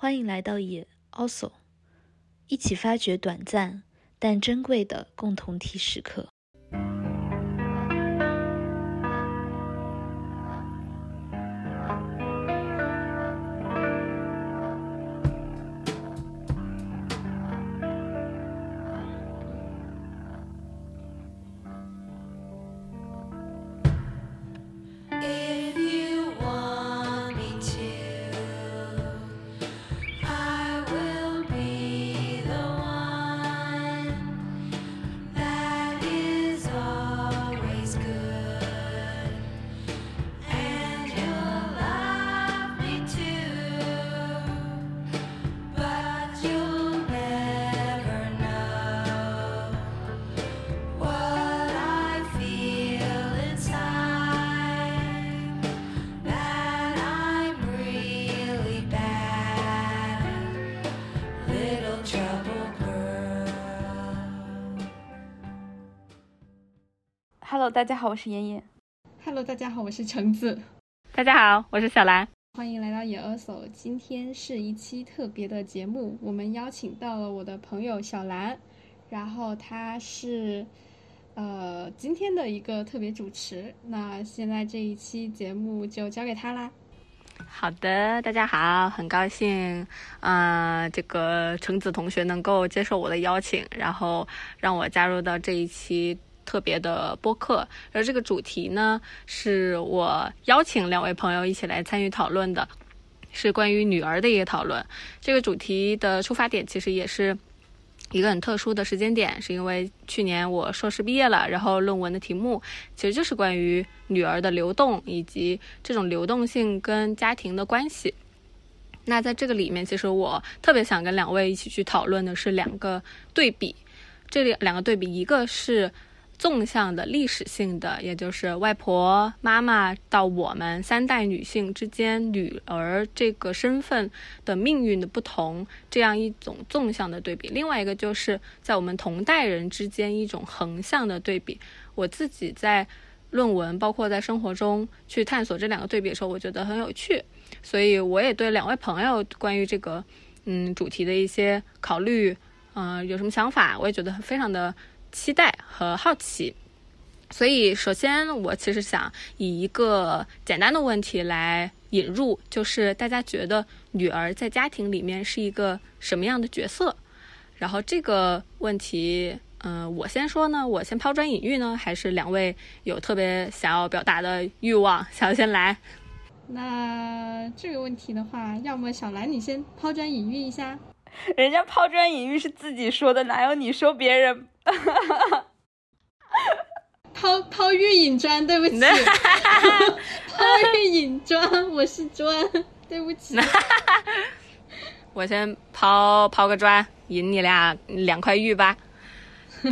欢迎来到也 also，一起发掘短暂但珍贵的共同体时刻。大家好，我是妍妍。Hello，大家好，我是橙子，大家好，我是小兰。欢迎来到野 also。今天是一期特别的节目，我们邀请到了我的朋友小兰，然后她是呃今天的一个特别主持。那现在这一期节目就交给她啦。好的，大家好，很高兴，呃，这个橙子同学能够接受我的邀请，然后让我加入到这一期特别的播客。而这个主题呢，是我邀请两位朋友一起来参与讨论的，是关于女儿的一个讨论。这个主题的出发点其实也是一个很特殊的时间点，是因为去年我硕士毕业了，然后论文的题目其实就是关于女儿的流动以及这种流动性跟家庭的关系。那在这个里面，其实我特别想跟两位一起去讨论的是两个对比。这里两个对比，一个是纵向的历史性的，也就是外婆、妈妈到我们三代女性之间女儿这个身份的命运的不同，这样一种纵向的对比；另外一个就是在我们同代人之间一种横向的对比。我自己在论文，包括在生活中去探索这两个对比的时候，我觉得很有趣，所以我也对两位朋友关于这个嗯主题的一些考虑，嗯、有什么想法，我也觉得非常的期待和好奇。所以，首先我其实想以一个简单的问题来引入，就是大家觉得女儿在家庭里面是一个什么样的角色？然后这个问题，嗯、我先说呢，我先抛砖引玉呢，还是两位有特别想要表达的欲望，想要先来？那这个问题的话，要么小兰你先抛砖引玉一下。人家抛砖引玉是自己说的，哪有你说别人？抛抛玉引砖，对不起，抛玉引砖，我是砖，对不起。我先抛抛个砖，引你俩两块玉吧。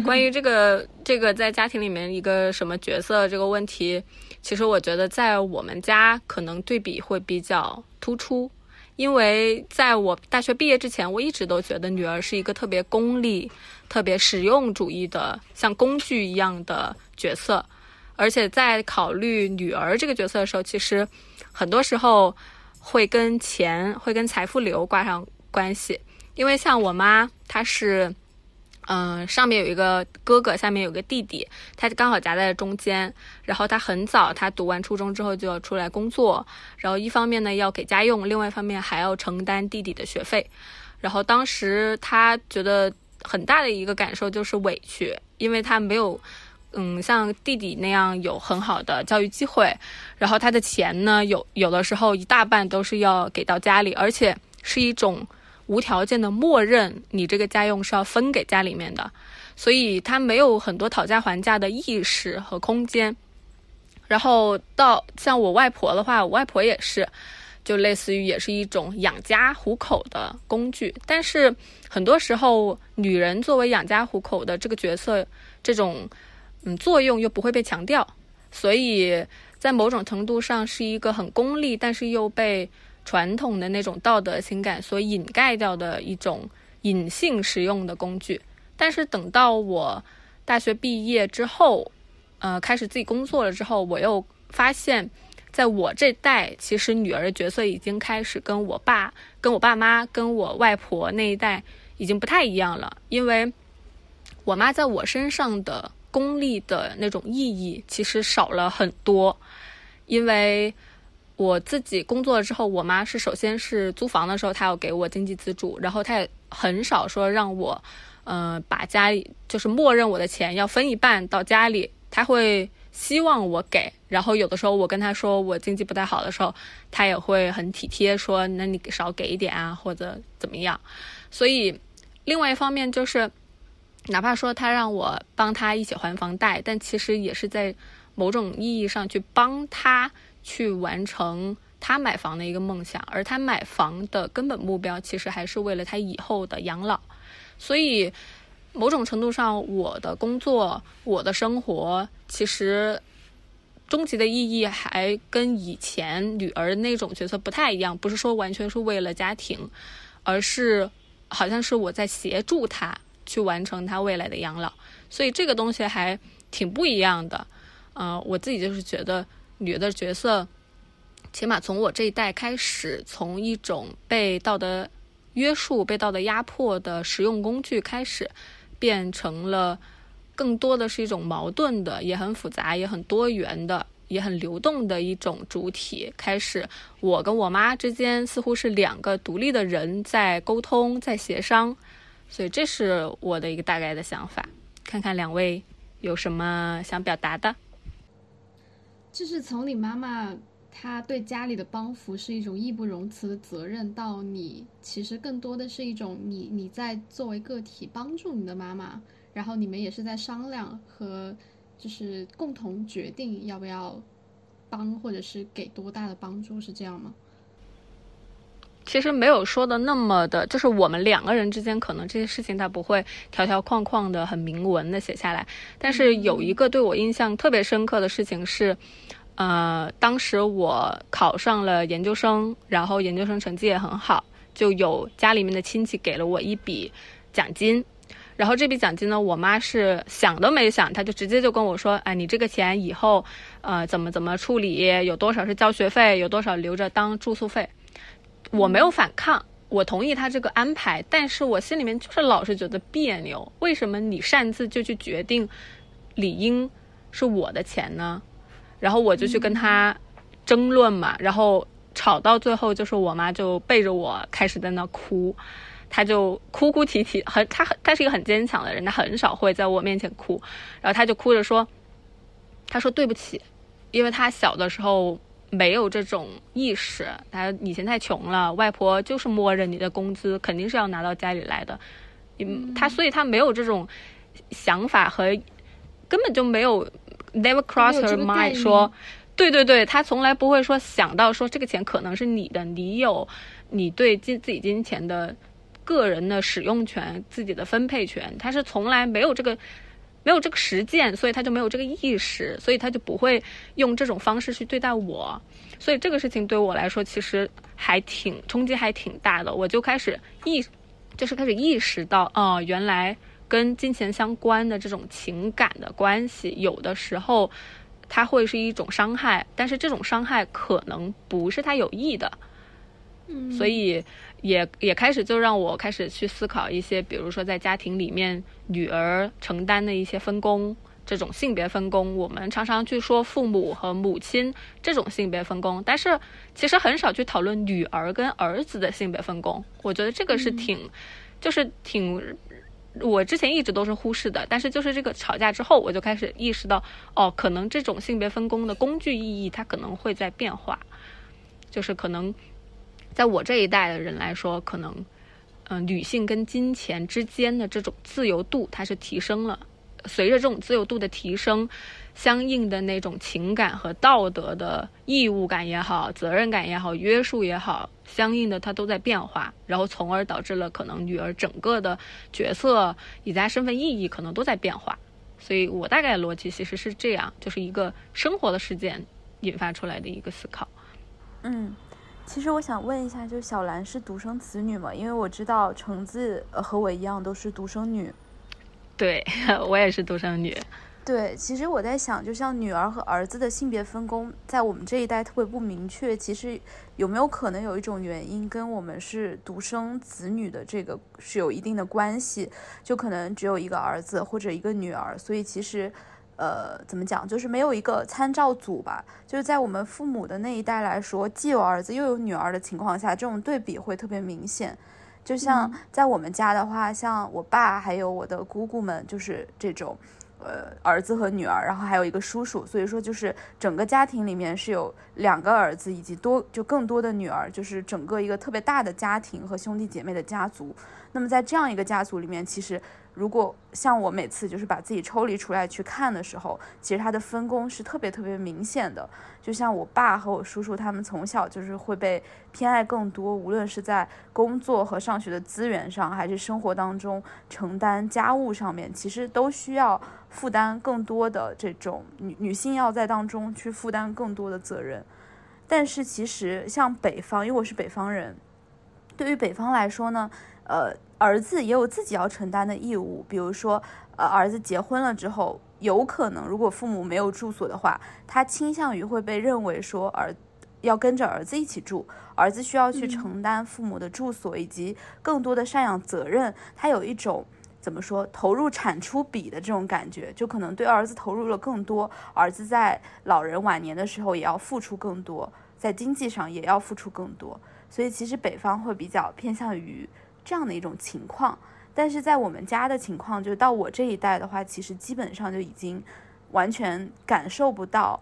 关于这个这个在家庭里面一个什么角色这个问题，其实我觉得在我们家可能对比会比较突出，因为在我大学毕业之前，我一直都觉得女儿是一个特别功利、特别实用主义的，像工具一样的角色。而且在考虑女儿这个角色的时候，其实很多时候会跟钱、会跟财富流挂上关系。因为像我妈，她是，嗯、上面有一个哥哥，下面有个弟弟，他刚好夹在中间。然后他很早，他读完初中之后就要出来工作，然后一方面呢要给家用，另外一方面还要承担弟弟的学费。然后当时他觉得很大的一个感受就是委屈，因为他没有。嗯，像弟弟那样有很好的教育机会，然后他的钱呢，有有的时候一大半都是要给到家里，而且是一种无条件的默认，你这个家用是要分给家里面的，所以他没有很多讨价还价的意识和空间。然后到像我外婆的话，我外婆也是，就类似于也是一种养家糊口的工具。但是很多时候，女人作为养家糊口的这个角色，这种嗯作用又不会被强调，所以在某种程度上是一个很功利，但是又被传统的那种道德情感所掩盖掉的一种隐性实用的工具。但是等到我大学毕业之后，呃，开始自己工作了之后，我又发现，在我这代，其实女儿的角色已经开始跟我爸、跟我爸妈、跟我外婆那一代已经不太一样了，因为我妈在我身上的功利的那种意义其实少了很多，因为我自己工作了之后，我妈是首先是租房的时候，她要给我经济资助，然后她也很少说让我，呃，把家里就是默认我的钱要分一半到家里，她会希望我给，然后有的时候我跟她说我经济不太好的时候，她也会很体贴说那你少给一点啊，或者怎么样，所以另外一方面就是。哪怕说她让我帮她一起还房贷，但其实也是在某种意义上去帮她去完成他买房的一个梦想，而他买房的根本目标其实还是为了他以后的养老。所以，某种程度上，我的工作、我的生活，其实终极的意义还跟以前女儿那种角色不太一样，不是说完全是为了家庭，而是好像是我在协助他。去完成他未来的养老，所以这个东西还挺不一样的。呃，我自己就是觉得女的角色，起码从我这一代开始，从一种被道德约束、被道德压迫的实用工具开始，变成了更多的是一种矛盾的、也很复杂、也很多元的、也很流动的一种主体。开始，我跟我妈之间似乎是两个独立的人在沟通、在协商。所以这是我的一个大概的想法，看看两位有什么想表达的。就是从你妈妈她对家里的帮扶是一种义不容辞的责任，到你其实更多的是一种你你在作为个体帮助你的妈妈，然后你们也是在商量和就是共同决定要不要帮或者是给多大的帮助，是这样吗？其实没有说的那么的，就是我们两个人之间可能这些事情他不会条条框框的很明文的写下来，但是有一个对我印象特别深刻的事情是，呃，当时我考上了研究生，然后研究生成绩也很好，就有家里面的亲戚给了我一笔奖金，然后这笔奖金呢，我妈是想都没想，她就直接就跟我说，哎，你这个钱以后呃怎么怎么处理，有多少是交学费，有多少留着当住宿费。我没有反抗，我同意他这个安排，但是我心里面就是老是觉得别扭。为什么你擅自就去决定理应是我的钱呢？然后我就去跟他争论嘛，然后吵到最后，就是我妈就背着我开始在那哭，她就哭哭啼啼，很她很她是一个很坚强的人，她很少会在我面前哭，然后他就哭着说，他说对不起，因为他小的时候。没有这种意识，他以前太穷了，外婆就是默认你的工资肯定是要拿到家里来的，嗯，他所以他没有这种想法和根本就没有 never cross her mind 说，对对对，他从来不会说想到说这个钱可能是你的，你有你对金自己金钱的个人的使用权、自己的分配权，他是从来没有这个。没有这个实践，所以他就没有这个意识，所以他就不会用这种方式去对待我。所以这个事情对我来说，其实还挺冲击，还挺大的。我就开始意，就是开始意识到，哦，原来跟金钱相关的这种情感的关系，有的时候它会是一种伤害，但是这种伤害可能不是他有意的。嗯，所以也也开始就让我开始去思考一些，比如说在家庭里面女儿承担的一些分工，这种性别分工，我们常常去说父母和母亲这种性别分工，但是其实很少去讨论女儿跟儿子的性别分工。我觉得这个是挺，就是挺。我之前一直都是忽视的，但是就是这个吵架之后，我就开始意识到，哦，可能这种性别分工的工具意义，它可能会在变化，就是可能在我这一代的人来说，可能，嗯、女性跟金钱之间的这种自由度，它是提升了。随着这种自由度的提升，相应的那种情感和道德的义务感也好、责任感也好、约束也好，相应的它都在变化，然后从而导致了可能女儿整个的角色以及她身份意义可能都在变化。所以我大概的逻辑其实是这样，就是一个生活的事件引发出来的一个思考。嗯，其实我想问一下，就是小兰是独生子女吗？因为我知道橙子呃和我一样都是独生女。对 我也是独生女。对，其实我在想，就像女儿和儿子的性别分工，在我们这一代特别不明确。其实有没有可能有一种原因，跟我们是独生子女的这个是有一定的关系？就可能只有一个儿子或者一个女儿，所以其实，呃，怎么讲，就是没有一个参照组吧。就是在我们父母的那一代来说，既有儿子又有女儿的情况下，这种对比会特别明显。就像在我们家的话，像我爸还有我的姑姑们，就是这种。呃，儿子和女儿，然后还有一个叔叔，所以说就是整个家庭里面是有两个儿子以及多就更多的女儿，就是整个一个特别大的家庭和兄弟姐妹的家族。那么在这样一个家族里面，其实如果像我每次就是把自己抽离出来去看的时候，其实它的分工是特别特别明显的。就像我爸和我叔叔他们从小就是会被偏爱更多，无论是在工作和上学的资源上，还是生活当中承担家务上面，其实都需要负担更多的这种女女性要在当中去负担更多的责任。但是其实像北方，因为我是北方人，对于北方来说呢，呃，儿子也有自己要承担的义务，比如说，呃，儿子结婚了之后，有可能如果父母没有住所的话，他倾向于会被认为说儿要跟着儿子一起住，儿子需要去承担父母的住所以及更多的赡养责任，他有一种。怎么说投入产出比的这种感觉，就可能对儿子投入了更多，儿子在老人晚年的时候也要付出更多，在经济上也要付出更多，所以其实北方会比较偏向于这样的一种情况。但是在我们家的情况，就是到我这一代的话，其实基本上就已经完全感受不到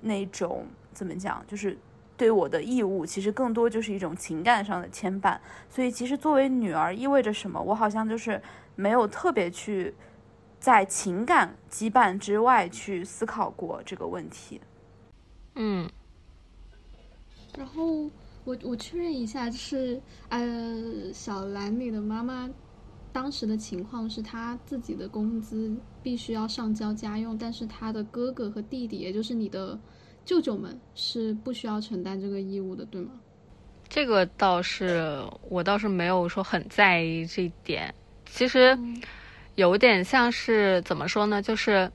那种怎么讲，就是对我的义务，其实更多就是一种情感上的牵绊。所以其实作为女儿意味着什么，我好像就是没有特别去在情感羁绊之外去思考过这个问题。嗯，然后我我确认一下，就是呃，小兰你的妈妈当时的情况是她自己的工资必须要上交家用，但是她的哥哥和弟弟，也就是你的舅舅们是不需要承担这个义务的，对吗？这个倒是我倒是没有说很在意这一点。其实有点像是怎么说呢？就是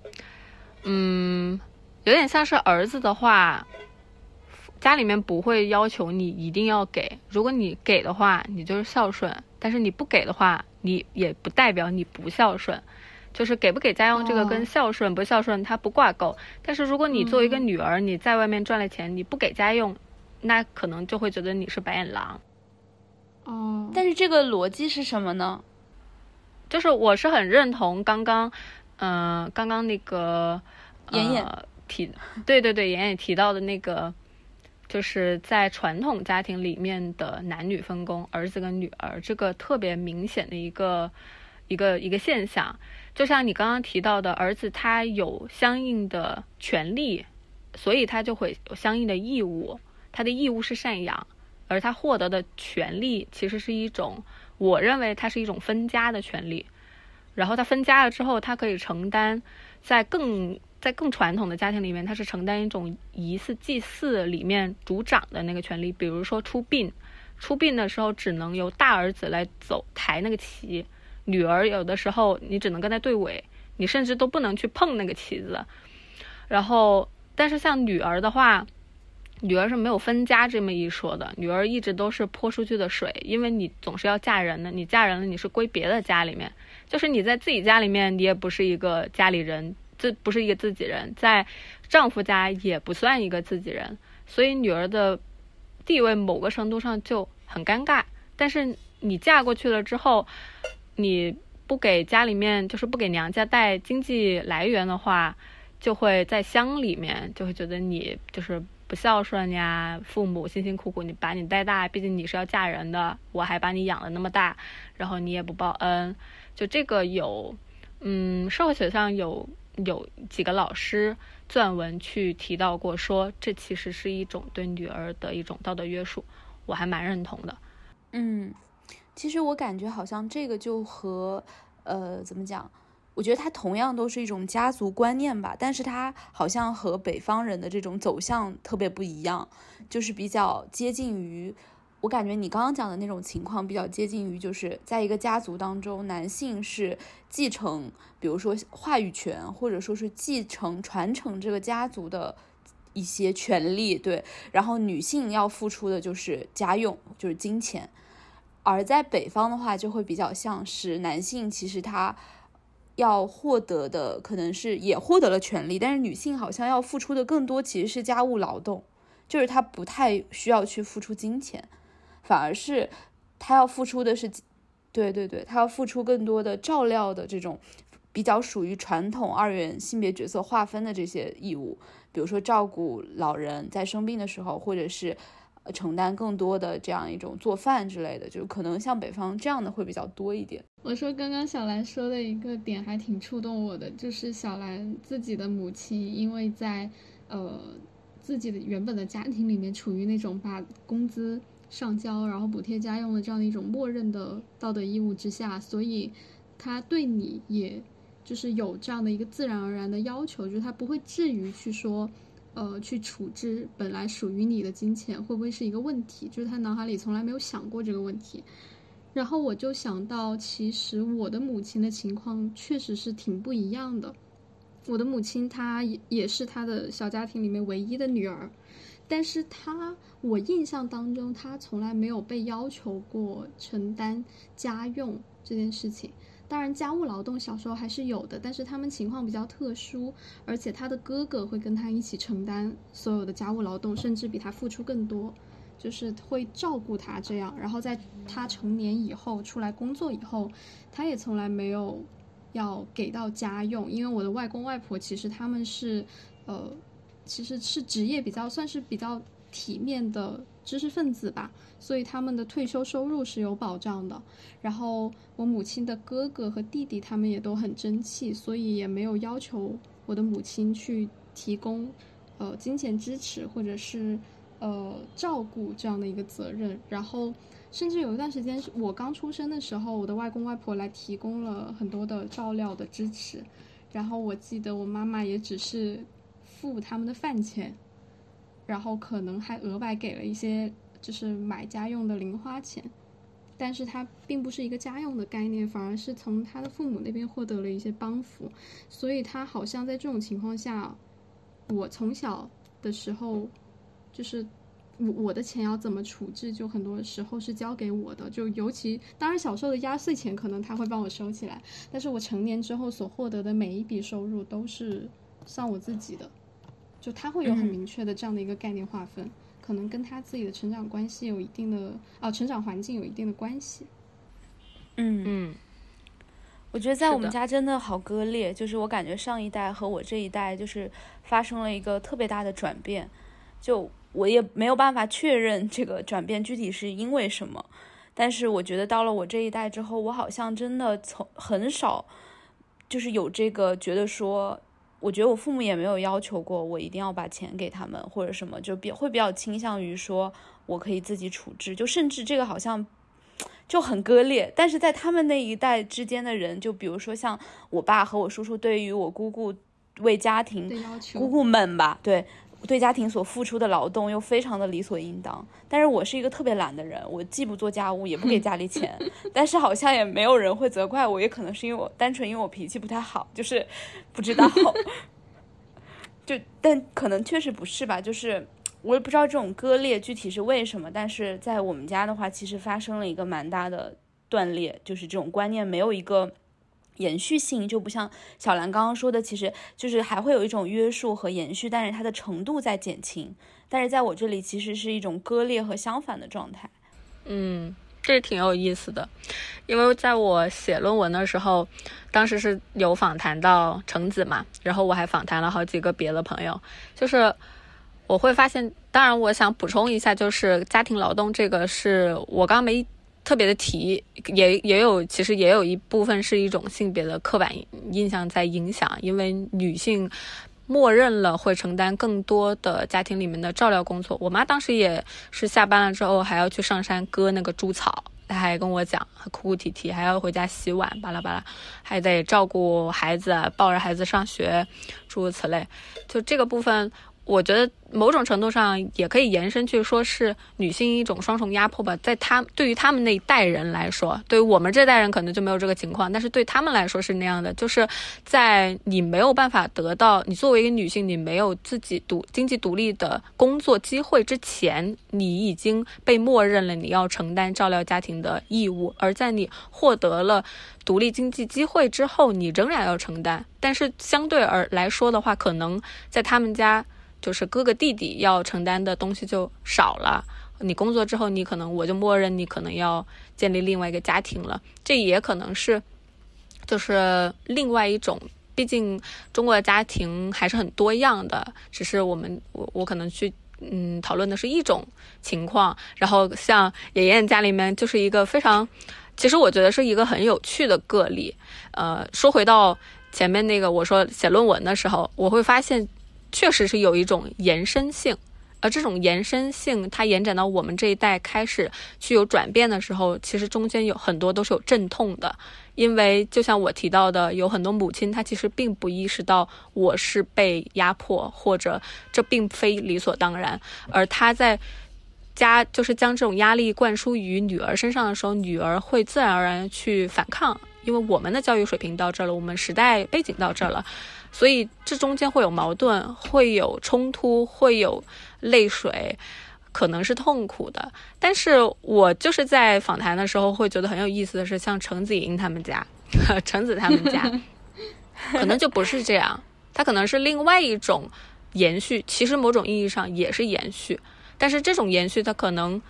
嗯，有点像是儿子的话，家里面不会要求你一定要给。如果你给的话，你就是孝顺；但是你不给的话，你也不代表你不孝顺。就是给不给家用这个跟哦孝顺不孝顺它不挂钩。但是如果你作为一个女儿，你在外面赚了钱，你不给家用，那可能就会觉得你是白眼狼。哦，但是这个逻辑是什么呢？就是我是很认同刚刚，嗯、刚刚那个妍妍呃、提，对对对，妍妍提到的那个，就是在传统家庭里面的男女分工，儿子跟女儿这个特别明显的一个一个一个现象。就像你刚刚提到的，儿子他有相应的权利，所以他就会有相应的义务，他的义务是赡养，而他获得的权利其实是一种。我认为它是一种分家的权利，然后他分家了之后，他可以承担在更在更传统的家庭里面，他是承担一种疑似祭祀里面主长的那个权利，比如说出殡，出殡的时候只能由大儿子来走抬那个旗，女儿有的时候你只能跟他对尾，你甚至都不能去碰那个旗子。然后，但是像女儿的话，女儿是没有分家这么一说的，女儿一直都是泼出去的水，因为你总是要嫁人的，你嫁人了你是归别的家里面，就是你在自己家里面你也不是一个家里人，这不是一个自己人，在丈夫家也不算一个自己人，所以女儿的地位某个程度上就很尴尬。但是你嫁过去了之后，你不给家里面就是不给娘家带经济来源的话，就会在乡里面就会觉得你就是不孝顺呀，父母辛辛苦苦你把你带大，毕竟你是要嫁人的，我还把你养了那么大，然后你也不报恩，就这个有，嗯，社会学上有有几个老师撰文去提到过说，这其实是一种对女儿的一种道德约束，我还蛮认同的。嗯，其实我感觉好像这个就和呃怎么讲？我觉得它同样都是一种家族观念吧，但是它好像和北方人的这种走向特别不一样，就是比较接近于我感觉你刚刚讲的那种情况比较接近于，就是在一个家族当中，男性是继承，比如说话语权，或者说是继承传承这个家族的一些权利，对，然后女性要付出的就是家用，就是金钱。而在北方的话，就会比较像是男性，其实他要获得的可能是也获得了权利，但是女性好像要付出的更多，其实是家务劳动，就是他不太需要去付出金钱，反而是他要付出的是，对对对，他要付出更多的照料的这种比较属于传统二元性别角色划分的这些义务，比如说照顾老人在生病的时候，或者是。承担更多的这样一种做饭之类的，就可能像北方这样的会比较多一点。我说刚刚小兰说的一个点还挺触动我的，就是小兰自己的母亲，因为在呃自己的原本的家庭里面处于那种把工资上交，然后补贴家用的这样的一种默认的道德义务之下，所以他对你也就是有这样的一个自然而然的要求，就是他不会至于去说。呃，去处置本来属于你的金钱会不会是一个问题？就是他脑海里从来没有想过这个问题。然后我就想到，其实我的母亲的情况确实是挺不一样的。我的母亲她也也是她的小家庭里面唯一的女儿，但是他我印象当中，他从来没有被要求过承担家用这件事情。当然，家务劳动小时候还是有的，但是他们情况比较特殊，而且他的哥哥会跟他一起承担所有的家务劳动，甚至比他付出更多，就是会照顾他这样。然后在他成年以后出来工作以后，他也从来没有要给到家用，因为我的外公外婆其实他们是，呃，其实是职业比较算是比较体面的知识分子吧，所以他们的退休收入是有保障的。然后我母亲的哥哥和弟弟他们也都很争气，所以也没有要求我的母亲去提供呃金钱支持或者是呃照顾这样的一个责任。然后甚至有一段时间是我刚出生的时候，我的外公外婆来提供了很多的照料的支持。然后我记得我妈妈也只是付他们的饭钱，然后可能还额外给了一些就是买家用的零花钱。但是它并不是一个家用的概念，反而是从他的父母那边获得了一些帮扶，所以他好像在这种情况下，我从小的时候，就是我我的钱要怎么处置，就很多时候是交给我的，就尤其当然小时候的压岁钱可能他会帮我收起来，但是我成年之后所获得的每一笔收入都是算我自己的，就他会有很嗯明确的这样的一个概念划分。可能跟他自己的成长关系有一定的啊、成长环境有一定的关系。嗯嗯，我觉得在我们家真的好割裂，就是我感觉上一代和我这一代就是发生了一个特别大的转变，就我也没有办法确认这个转变具体是因为什么，但是我觉得到了我这一代之后，我好像真的从很少就是有这个觉得说。我觉得我父母也没有要求过我一定要把钱给他们或者什么，就比会比较倾向于说我可以自己处置，就甚至这个好像就很割裂。但是在他们那一代之间的人，就比如说像我爸和我叔叔，对于我姑姑为家庭姑姑们吧，对对家庭所付出的劳动又非常的理所应当。但是我是一个特别懒的人，我既不做家务，也不给 家里钱，但是好像也没有人会责怪我，也可能是因为我单纯因为我脾气不太好，就是不知道，就但可能确实不是吧，就是。我也不知道这种割裂具体是为什么，但是在我们家的话，其实发生了一个蛮大的断裂，就是这种观念没有一个延续性，就不像小兰刚刚说的，其实就是还会有一种约束和延续，但是它的程度在减轻。但是在我这里，其实是一种割裂和相反的状态。嗯，这挺有意思的，因为在我写论文的时候，当时是有访谈到橙子嘛，然后我还访谈了好几个别的朋友，就是我会发现，当然我想补充一下，就是家庭劳动这个是我刚没特别的提，也也有其实也有一部分是一种性别的刻板印象在影响，因为女性。默认了会承担更多的家庭里面的照料工作。我妈当时也是下班了之后还要去上山割那个猪草，她还跟我讲，哭哭啼啼，还要回家洗碗，巴拉巴拉，还得照顾孩子，抱着孩子上学，诸如此类。就这个部分，我觉得某种程度上也可以延伸去说是女性一种双重压迫吧，在他对于他们那一代人来说，对于我们这代人可能就没有这个情况，但是对他们来说是那样的，就是在你没有办法得到你作为一个女性，你没有自己独经济独立的工作机会之前，你已经被默认了你要承担照料家庭的义务，而在你获得了独立经济机会之后，你仍然要承担，但是相对而来说的话，可能在他们家。就是哥哥弟弟要承担的东西就少了。你工作之后，你可能我就默认你可能要建立另外一个家庭了。这也可能是，就是另外一种。毕竟中国的家庭还是很多样的，只是我们我我可能去嗯讨论的是一种情况。然后像妍妍家里面就是一个非常，其实我觉得是一个很有趣的个例。呃，说回到前面那个我说写论文的时候，我会发现。确实是有一种延伸性，而这种延伸性，它延展到我们这一代开始去有转变的时候，其实中间有很多都是有阵痛的。因为就像我提到的，有很多母亲她其实并不意识到我是被压迫，或者这并非理所当然，而她在家就是将这种压力灌输于女儿身上的时候，女儿会自然而然去反抗，因为我们的教育水平到这儿了，我们时代背景到这儿了。所以这中间会有矛盾，会有冲突，会有泪水，可能是痛苦的。但是我就是在访谈的时候会觉得很有意思的是，像程子莹他们家，程子他们家，可能就不是这样，他可能是另外一种延续。其实某种意义上也是延续，但是这种延续它可能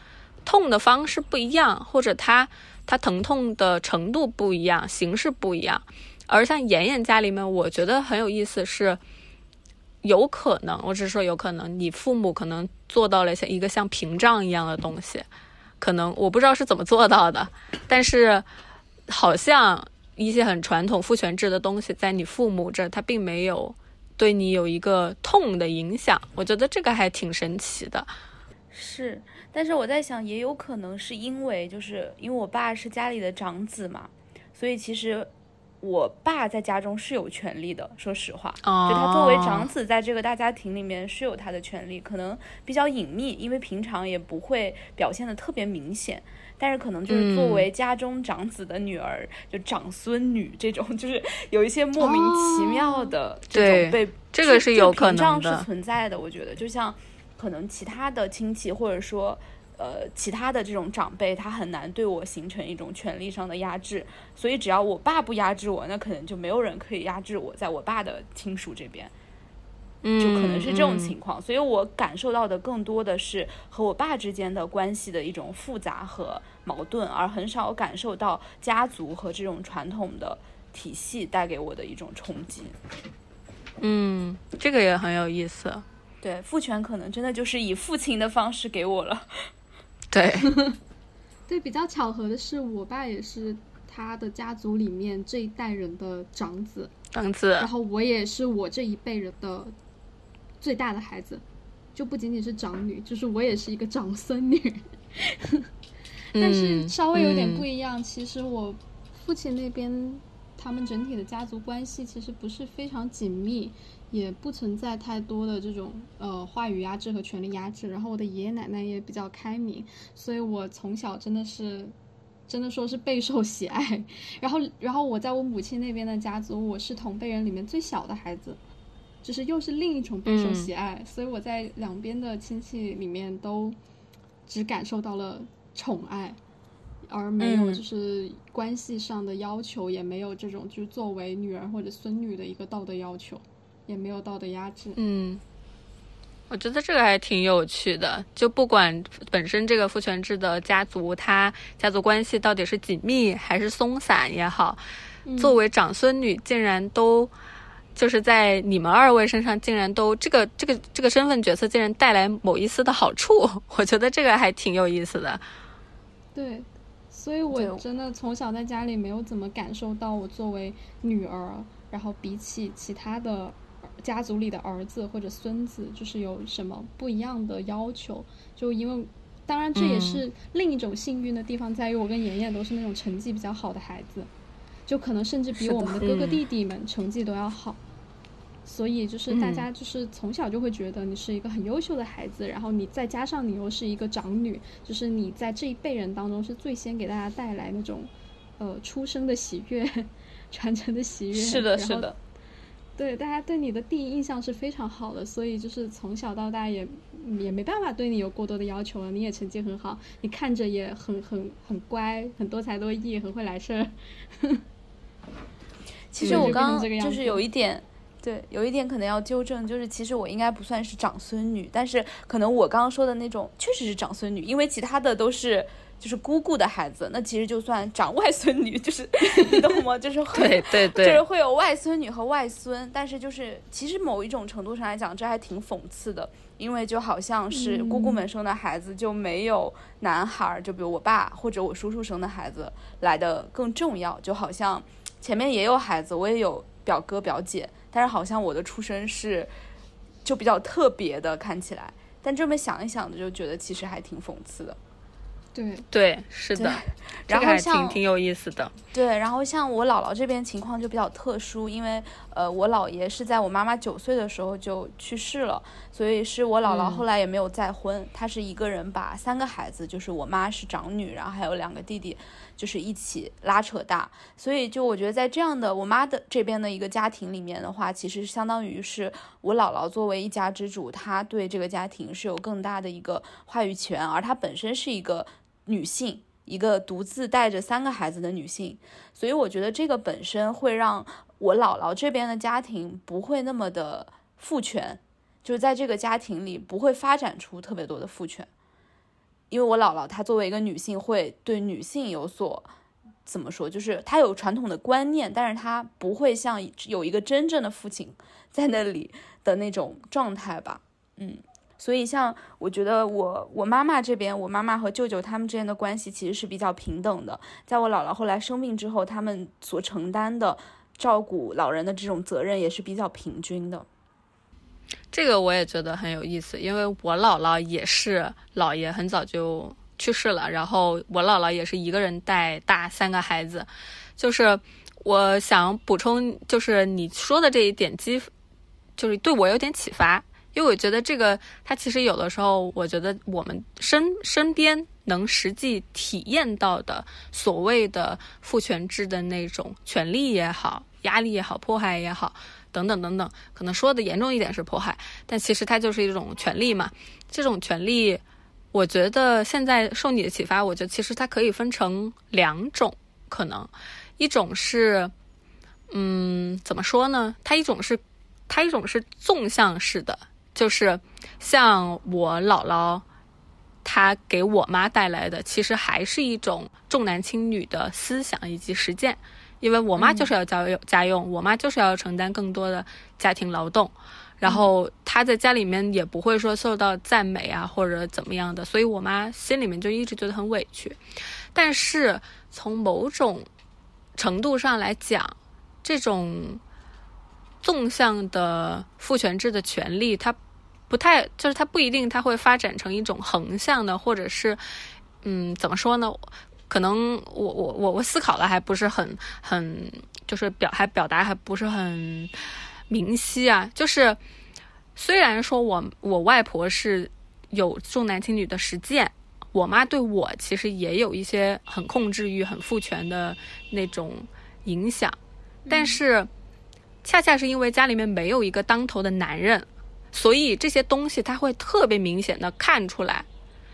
痛的方式不一样，或者它它疼痛的程度不一样，形式不一样。而像妍妍家里面，我觉得很有意思，是有可能，我只是说有可能，你父母可能做到了像一个像屏障一样的东西，可能我不知道是怎么做到的，但是好像一些很传统父权制的东西，在你父母这，他并没有对你有一个痛的影响，我觉得这个还挺神奇的。是，但是我在想，也有可能是因为，就是因为我爸是家里的长子嘛，所以其实。我爸在家中是有权利的，说实话，就他作为长子，在这个大家庭里面是有他的权利，可能比较隐秘，因为平常也不会表现的特别明显。但是可能就是作为家中长子的女儿，就长孙女这种，就是有一些莫名其妙的这种被这个是有可能的，是存在的。我觉得，就像可能其他的亲戚或者说。呃，其他的这种长辈，他很难对我形成一种权力上的压制，所以只要我爸不压制我，那可能就没有人可以压制我，在我爸的亲属这边，就可能是这种情况。所以我感受到的更多的是和我爸之间的关系的一种复杂和矛盾，而很少感受到家族和这种传统的体系带给我的一种冲击。嗯，这个也很有意思。对，父权可能真的就是以父亲的方式给我了。对，对，比较巧合的是，我爸也是他的家族里面这一代人的长子，长子。然后我也是我这一辈人的最大的孩子，就不仅仅是长女，就是我也是一个长孙女。但是稍微有点不一样，其实我父亲那边他们整体的家族关系其实不是非常紧密。也不存在太多的这种呃话语压制和权力压制，然后我的爷爷奶奶也比较开明，所以我从小真的是，真的说是备受喜爱。然后，然后我在我母亲那边的家族，我是同辈人里面最小的孩子，就是又是另一种备受喜爱。所以我在两边的亲戚里面都只感受到了宠爱，而没有就是关系上的要求，也没有这种就是作为女儿或者孙女的一个道德要求。也没有道德压制。嗯，我觉得这个还挺有趣的。就不管本身这个父权制的家族，他家族关系到底是紧密还是松散也好，作为长孙女，竟然都就是在你们二位身上，竟然都这个这个这个身份角色，竟然带来某一丝的好处。我觉得这个还挺有意思的。对，所以我真的从小在家里没有怎么感受到我作为女儿，然后比起其他的。家族里的儿子或者孙子，就是有什么不一样的要求？就因为，当然这也是另一种幸运的地方，在于我跟妍妍都是那种成绩比较好的孩子，就可能甚至比我们的哥哥弟弟们成绩都要好。所以就是大家就是从小就会觉得你是一个很优秀的孩子，然后你再加上你又是一个长女，就是你在这一辈人当中是最先给大家带来那种呃出生的喜悦、传承的喜悦。是的，是的，对，大家对你的第一印象是非常好的，所以就是从小到大也也没办法对你有过多的要求了。你也成绩很好，你看着也很很很乖，很多才多艺，很会来事儿。其实我刚就是有一点，对，有一点可能要纠正，就是其实我应该不算是长孙女，但是可能我刚刚说的那种确实是长孙女，因为其他的都是就是姑姑的孩子，那其实就算长外孙女，就是 你懂吗？就是会对对就是，会有外孙女和外孙，但是就是其实某一种程度上来讲，这还挺讽刺的，因为就好像是姑姑们生的孩子就没有男孩儿，就比如我爸或者我叔叔生的孩子来的更重要，就好像前面也有孩子，我也有表哥表姐，但是好像我的出生是就比较特别的看起来，但这么想一想，就觉得其实还挺讽刺的。对，对，是的，这个还然后像挺挺有意思的。对，然后像我姥姥这边情况就比较特殊，因为呃，我姥爷是在我妈妈九岁的时候就去世了，所以是我姥姥后来也没有再婚，她是一个人把三个孩子，就是我妈是长女，然后还有两个弟弟，就是一起拉扯大，所以就我觉得在这样的我妈的这边的一个家庭里面的话，其实相当于是我姥姥作为一家之主，她对这个家庭是有更大的一个话语权，而她本身是一个女性。一个独自带着三个孩子的女性，所以我觉得这个本身会让我姥姥这边的家庭不会那么的父权，就是在这个家庭里不会发展出特别多的父权，因为我姥姥她作为一个女性，会对女性有所怎么说，就是她有传统的观念，但是她不会像有一个真正的父亲在那里的那种状态吧，嗯。所以，像我觉得我我妈妈这边，我妈妈和舅舅他们之间的关系其实是比较平等的。在我姥姥后来生病之后，他们所承担的照顾老人的这种责任也是比较平均的。这个我也觉得很有意思，因为我姥姥也是姥爷很早就去世了，然后我姥姥也是一个人带大三个孩子。就是我想补充，就是你说的这一点激，就是对我有点启发，因为我觉得这个它其实有的时候，我觉得我们身身边能实际体验到的所谓的父权制的那种权利也好、压力也好、迫害也好。等等等等，可能说的严重一点是迫害，但其实它就是一种权利嘛。这种权利，我觉得现在受你的启发，我觉得其实它可以分成两种可能，一种是，嗯，怎么说呢？它一种是，它一种是纵向式的，就是像我姥姥。她给我妈带来的，其实还是一种重男轻女的思想以及实践。因为我妈就是要家用家用，我妈就是要承担更多的家庭劳动，然后她在家里面也不会说受到赞美啊或者怎么样的，所以我妈心里面就一直觉得很委屈。但是从某种程度上来讲，这种纵向的父权制的权利，它不太就是它不一定它会发展成一种横向的，或者是嗯怎么说呢？可能我我我我思考的还不是很很，就是表还表达还不是很明晰啊。就是虽然说我我外婆是有重男轻女的实践，我妈对我其实也有一些很控制欲、很父权的那种影响，但是恰恰是因为家里面没有一个当头的男人，所以这些东西他会特别明显的看出来。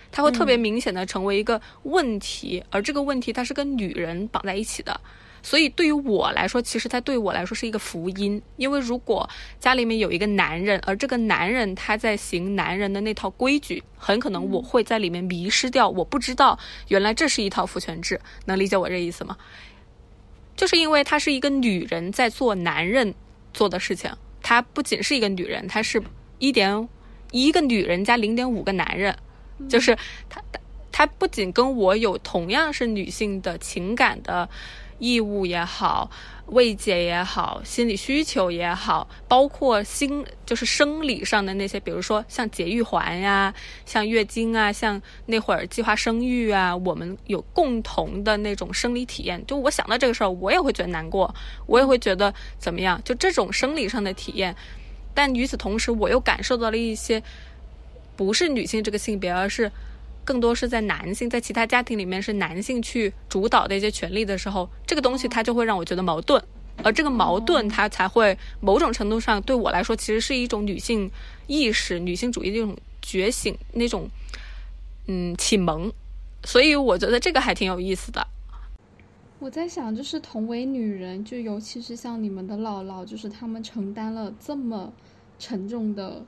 他会特别明显的成为一个问题，而这个问题它是跟女人绑在一起的，所以对于我来说，其实它对我来说是一个福音，因为如果家里面有一个男人，而这个男人他在行男人的那套规矩，很可能我会在里面迷失掉，我不知道原来这是一套父权制，能理解我这意思吗？就是因为她是一个女人在做男人做的事情，她不仅是一个女人，她是一点一个女人加零点五个男人。就是她，她她不仅跟我有同样是女性的情感的义务也好，慰藉也好，心理需求也好，包括心就是生理上的那些，比如说像节育环呀，像月经啊，像那会儿计划生育啊，我们有共同的那种生理体验。就我想到这个事儿，我也会觉得难过，我也会觉得怎么样？就这种生理上的体验。但与此同时，我又感受到了一些不是女性这个性别，而是更多是在男性在其他家庭里面是男性去主导的一些权利的时候，这个东西它就会让我觉得矛盾。而这个矛盾，它才会某种程度上对我来说，其实是一种女性意识、女性主义的一种觉醒，那种嗯启蒙。所以我觉得这个还挺有意思的。我在想，就是同为女人，就尤其是像你们的姥姥，就是她们承担了这么沉重的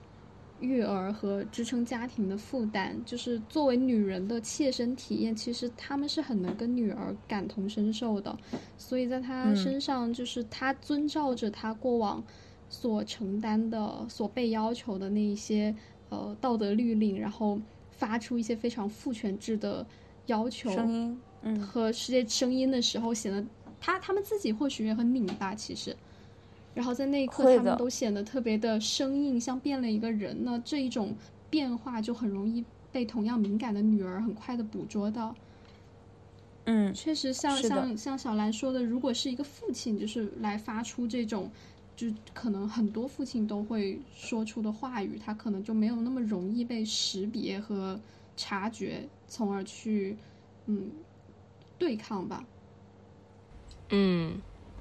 育儿和支撑家庭的负担，就是作为女人的切身体验，其实他们是很能跟女儿感同身受的。所以在她嗯身上，就是她遵照着她过往所承担的、所被要求的那一些呃道德律令，然后发出一些非常父权制的要求。声音，嗯和世界声音的时候，显得他他们自己或许也很拧巴，其实。然后在那一刻，他们都显得特别的生硬，像变了一个人那。这一种变化就很容易被同样敏感的女儿很快的捕捉到。嗯确实像，像像小兰说的，如果是一个父亲，就是来发出这种，就可能很多父亲都会说出的话语，他可能就没有那么容易被识别和察觉，从而去嗯对抗吧。嗯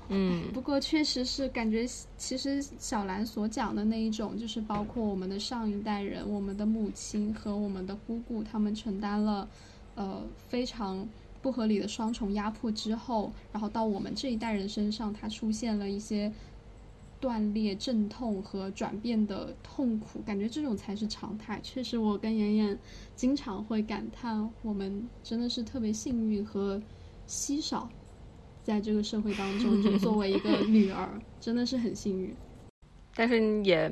嗯不过确实是感觉，其实小兰所讲的那一种，就是包括我们的上一代人，我们的母亲和我们的姑姑，他们承担了呃非常不合理的双重压迫之后，然后到我们这一代人身上，它出现了一些断裂、阵痛和转变的痛苦，感觉这种才是常态。确实，我跟妍妍经常会感叹，我们真的是特别幸运和稀少。在这个社会当中，就 作为一个女儿，真的是很幸运。但是也，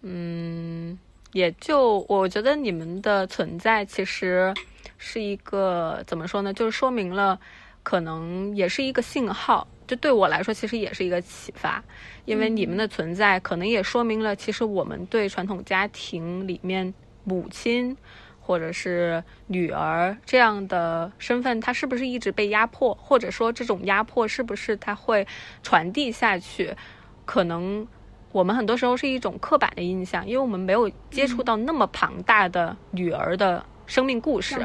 嗯，也就我觉得你们的存在其实是一个怎么说呢？就是说明了，可能也是一个信号。就对我来说，其实也是一个启发，因为你们的存在可能也说明了，其实我们对传统家庭里面母亲。或者是女儿这样的身份，她是不是一直被压迫？或者说这种压迫是不是她会传递下去？可能我们很多时候是一种刻板的印象，因为我们没有接触到那么庞大的女儿的生命故事，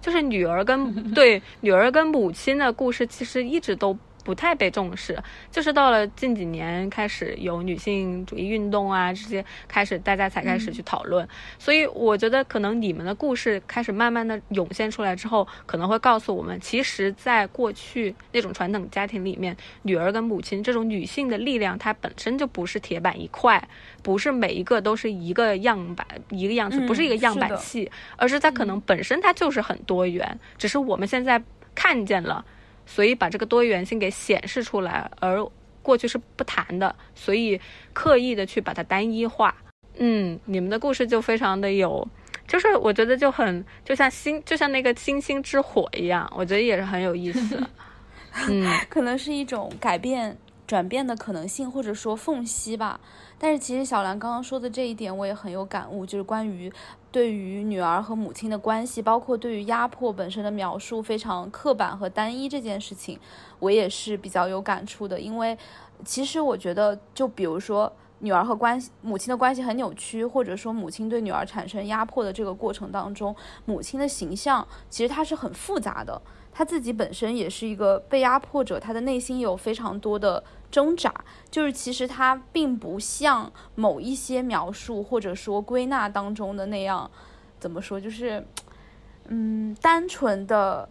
就是女儿跟 对女儿跟母亲的故事，其实一直都。不太被重视，就是到了近几年开始有女性主义运动啊，这些开始大家才开始去讨论。所以我觉得可能你们的故事开始慢慢的涌现出来之后，可能会告诉我们，其实，在过去那种传统家庭里面，女儿跟母亲这种女性的力量，它本身就不是铁板一块，不是每一个都是一个样板一个样子，嗯不是一个样板戏，而是它可能本身它就是很多元，只是我们现在看见了。所以把这个多元性给显示出来，而过去是不谈的，所以刻意的去把它单一化。嗯，你们的故事就非常的有，就是我觉得就很就像星，就像那个星星之火一样，我觉得也是很有意思。嗯，可能是一种改变、转变的可能性，或者说缝隙吧。但是其实小兰刚刚说的这一点，我也很有感悟，就是关于对于女儿和母亲的关系，包括对于压迫本身的描述非常刻板和单一这件事情，我也是比较有感触的。因为其实我觉得，就比如说。女儿和关系母亲的关系很扭曲，或者说母亲对女儿产生压迫的这个过程当中，母亲的形象其实它是很复杂的。她自己本身也是一个被压迫者，他的内心有非常多的挣扎。就是其实他并不像某一些描述或者说归纳当中的那样，怎么说，就是嗯，单纯的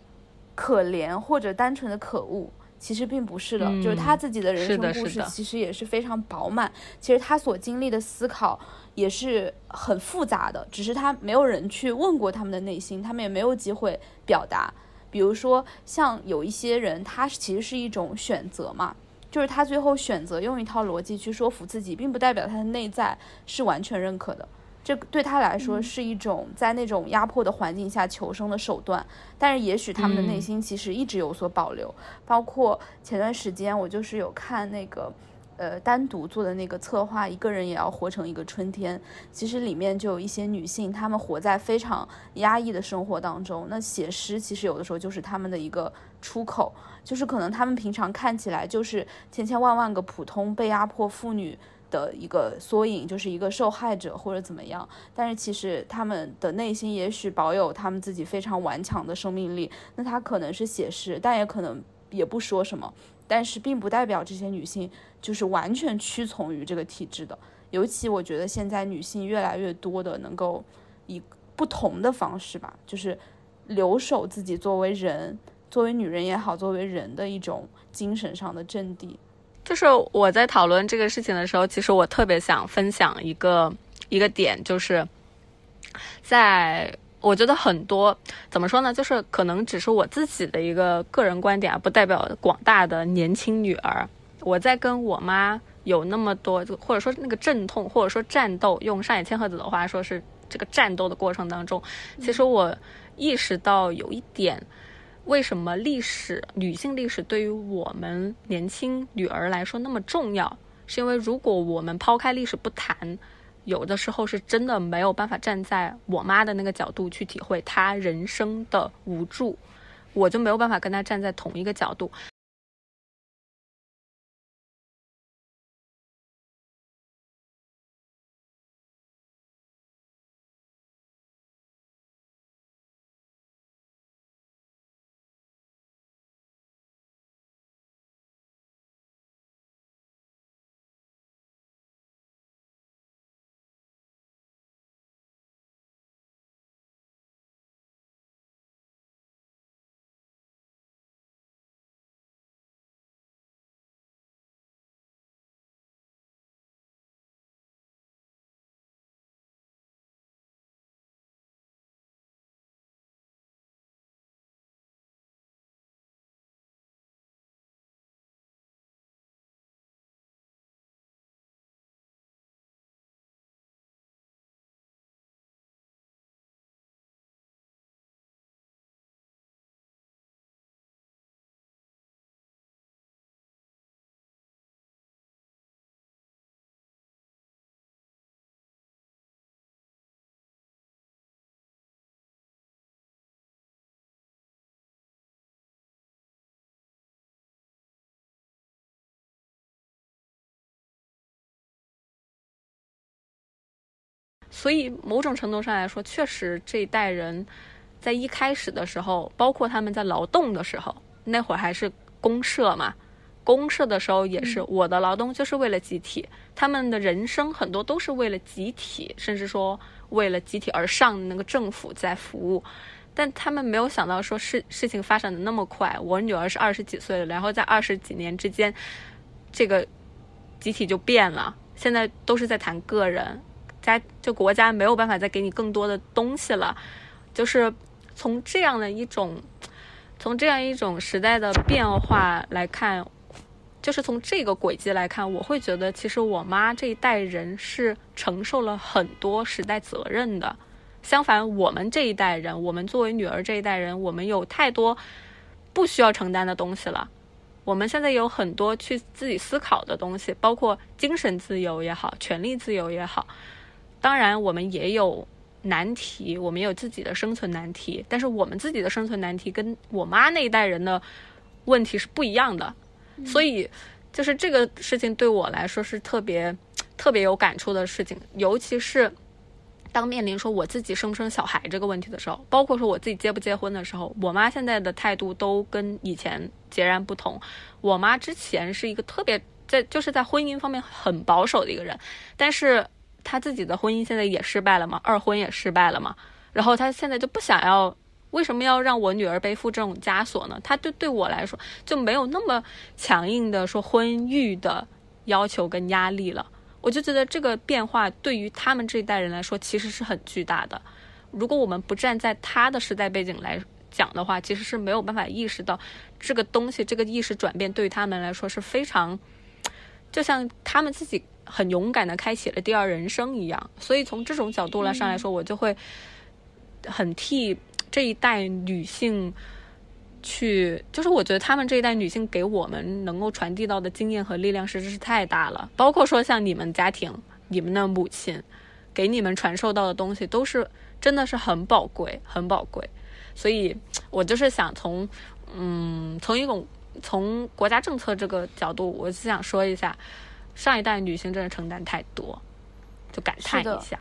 可怜或者单纯的可恶。其实并不是的，嗯就是他自己的人生故事其实也是非常饱满。其实他所经历的思考也是很复杂的，只是他没有人去问过他们的内心，他们也没有机会表达。比如说，像有一些人，他其实是一种选择嘛，就是他最后选择用一套逻辑去说服自己，并不代表他的内在是完全认可的。这对他来说是一种在那种压迫的环境下求生的手段，但是也许他们的内嗯心其实一直有所保留。包括前段时间我就是有看那个。呃，单独做的那个策划，一个人也要活成一个春天。其实里面就有一些女性，她们活在非常压抑的生活当中。那写诗其实有的时候就是她们的一个出口，就是可能她们平常看起来就是千千万万个普通被压迫妇女的一个缩影，就是一个受害者或者怎么样。但是其实他们的内心也许保有他们自己非常顽强的生命力，那他可能是写诗，但也可能也不说什么。但是并不代表这些女性就是完全屈从于这个体制的。尤其我觉得现在女性越来越多的能够以不同的方式吧，就是留守自己作为人，作为女人也好，作为人的一种精神上的阵地。就是我在讨论这个事情的时候，其实我特别想分享一个一个点，就是在我觉得很多怎么说呢，就是可能只是我自己的一个个人观点啊，不代表广大的年轻女儿。我在跟我妈有那么多，或者说那个阵痛，或者说战斗，用上野千鹤子的话说是这个战斗的过程当中，其实我意识到有一点。为什么历史女性历史对于我们年轻女儿来说那么重要？是因为如果我们抛开历史不谈，有的时候是真的没有办法站在我妈的那个角度去体会她人生的无助，我就没有办法跟她站在同一个角度。所以某种程度上来说，确实这一代人在一开始的时候，包括他们在劳动的时候，那会儿还是公社嘛，公社的时候也是我的劳动就是为了集体，他们的人生很多都是为了集体，甚至说为了集体而上的那个政府在服务。但他们没有想到说事事情发展的那么快，我女儿是二十几岁了，然后在二十几年之间，这个集体就变了，现在都是在谈个人。家就国家没有办法再给你更多的东西了，就是从这样的一种，从这样一种时代的变化来看，就是从这个轨迹来看，我会觉得其实我妈这一代人是承受了很多时代责任的。相反，我们这一代人，我们作为女儿这一代人，我们有太多不需要承担的东西了。我们现在有很多去自己思考的东西，包括精神自由也好，权利自由也好。当然，我们也有难题，我们也有自己的生存难题。但是，我们自己的生存难题跟我妈那一代人的问题是不一样的。所以，就是这个事情对我来说是特别特别有感触的事情。尤其是当面临说我自己生不生小孩这个问题的时候，包括说我自己结不结婚的时候，我妈现在的态度都跟以前截然不同。我妈之前是一个特别在就是在婚姻方面很保守的一个人，但是。他自己的婚姻现在也失败了嘛，二婚也失败了嘛，然后他现在就不想要，为什么要让我女儿背负这种枷锁呢？他就对我来说就没有那么强硬的说婚育的要求跟压力了。我就觉得这个变化对于他们这一代人来说其实是很巨大的。如果我们不站在他的时代背景来讲的话，其实是没有办法意识到这个东西，这个意识转变对于他们来说是非常，就像他们自己。很勇敢的开启了第二人生一样，所以从这种角度来上来说，我就会很替这一代女性去，就是我觉得他们这一代女性给我们能够传递到的经验和力量实在是太大了。包括说像你们家庭、你们的母亲给你们传授到的东西，都是真的是很宝贵、很宝贵。所以我就是想从嗯，从一种从国家政策这个角度，我是想说一下。上一代女性真的承担太多，就感叹一下。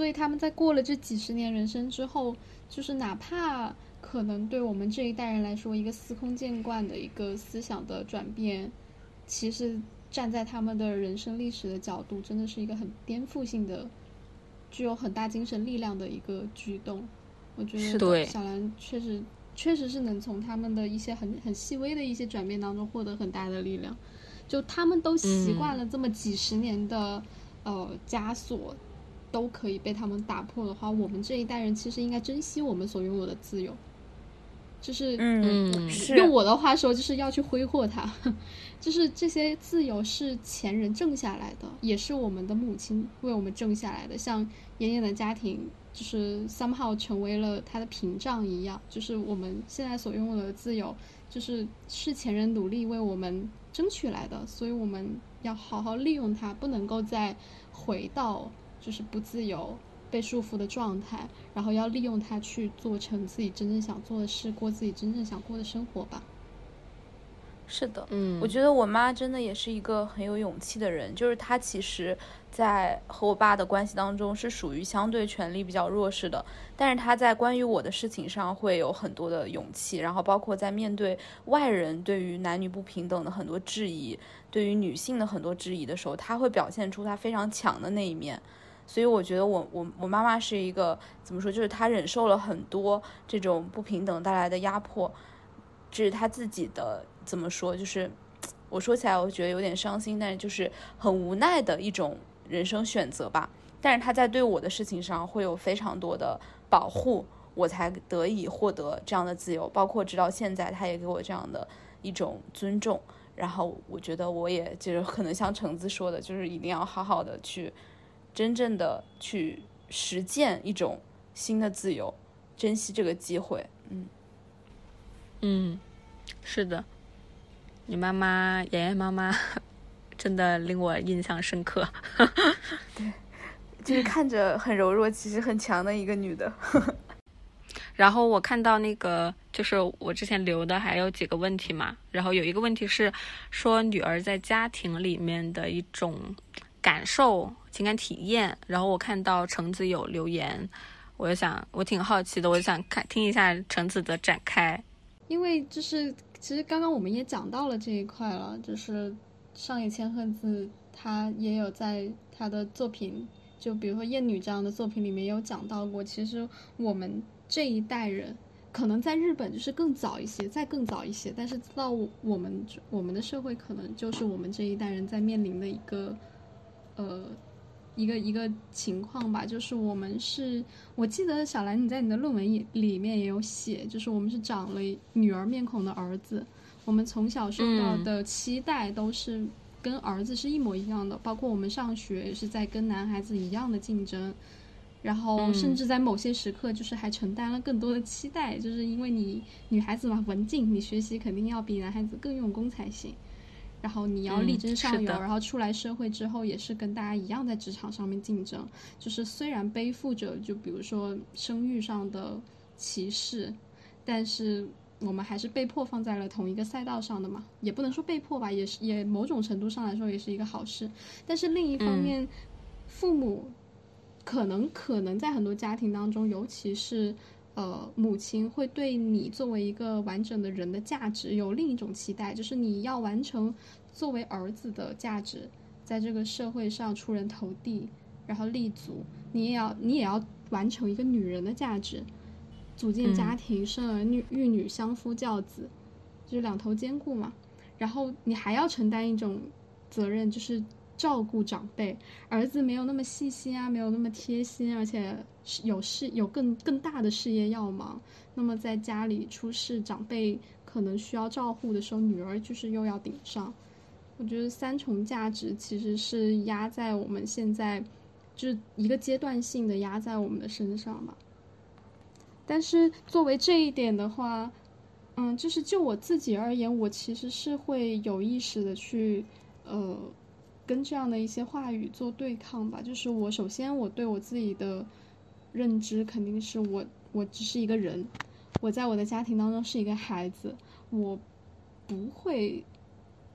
所以他们在过了这几十年人生之后，就是哪怕可能对我们这一代人来说，一个司空见惯的一个思想的转变，其实站在他们的人生历史的角度，真的是一个很颠覆性的、具有很大精神力量的一个举动。我觉得小兰确实确实是能从他们的一些很很细微的一些转变当中获得很大的力量。就他们都习惯了这么几十年的、呃枷锁，都可以被他们打破的话，我们这一代人其实应该珍惜我们所拥有的自由，就是嗯，用我的话说，就是要去挥霍它。就是这些自由是前人挣下来的，也是我们的母亲为我们挣下来的。像妍妍的家庭，就是 somehow 成为了她的屏障一样。就是我们现在所拥有的自由，就是是前人努力为我们争取来的，所以我们要好好利用它，不能够再回到就是不自由、被束缚的状态，然后要利用它去做成自己真正想做的事，过自己真正想过的生活吧。是的，嗯，我觉得我妈真的也是一个很有勇气的人，就是她其实，在和我爸的关系当中是属于相对权力比较弱势的，但是她在关于我的事情上会有很多的勇气，然后包括在面对外人对于男女不平等的很多质疑，对于女性的很多质疑的时候，她会表现出她非常强的那一面。所以我觉得我我我妈妈是一个怎么说，就是她忍受了很多这种不平等带来的压迫，这是她自己的怎么说，就是我说起来我觉得有点伤心，但是就是很无奈的一种人生选择吧。但是她在对我的事情上会有非常多的保护，我才得以获得这样的自由，包括直到现在，她也给我这样的一种尊重。然后我觉得我也就是可能像橙子说的，就是一定要好好的去真正的去实践一种新的自由，珍惜这个机会。嗯，嗯，是的，你妈妈、妍妍妈妈 真的令我印象深刻。对就是看着很柔弱，其实很强的一个女的。然后我看到那个，就是我之前留的还有几个问题嘛，然后有一个问题是说女儿在家庭里面的一种感受、情感体验。然后我看到橙子有留言，我就想我挺好奇的，我就想看听一下橙子的展开。因为就是其实刚刚我们也讲到了这一块了，就是上野千鹤子她也有在她的作品，就比如说《艳女》这样的作品里面有讲到过，其实我们这一代人。可能在日本就是更早一些，再更早一些，但是到我们我们的社会，可能就是我们这一代人在面临的一个，呃，一个一个情况吧，就是我们是，我记得小兰你在你的论文也里面也有写，就是我们是长了女儿面孔的儿子，我们从小受到的期待都是跟儿子是一模一样的，包括我们上学也是在跟男孩子一样的竞争。然后甚至在某些时刻，就是还承担了更多的期待，就是因为你女孩子嘛，文静，你学习肯定要比男孩子更用功才行。然后你要力争上游，嗯然后出来社会之后也是跟大家一样在职场上面竞争。就是虽然背负着就比如说生育上的歧视，但是我们还是被迫放在了同一个赛道上的嘛，也不能说被迫吧，也是也某种程度上来说也是一个好事。但是另一方嗯面，父母可能可能在很多家庭当中，尤其是呃母亲会对你作为一个完整的人的价值有另一种期待，就是你要完成作为儿子的价值，在这个社会上出人头地，然后立足，你也要你也要完成一个女人的价值，组建家庭，生儿育育女，相夫教子，就是两头兼顾嘛。然后你还要承担一种责任，就是照顾长辈，儿子没有那么细心啊，没有那么贴心，而且是有事有更更大的事业要忙。那么在家里出事，长辈可能需要照护的时候，女儿就是又要顶上。我觉得三重价值其实是压在我们现在，就是一个阶段性的压在我们的身上吧。但是作为这一点的话，嗯，就是就我自己而言，我其实是会有意识的去，呃，跟这样的一些话语做对抗吧。就是我首先我对我自己的认知肯定是我我只是一个人，我在我的家庭当中是一个孩子，我不会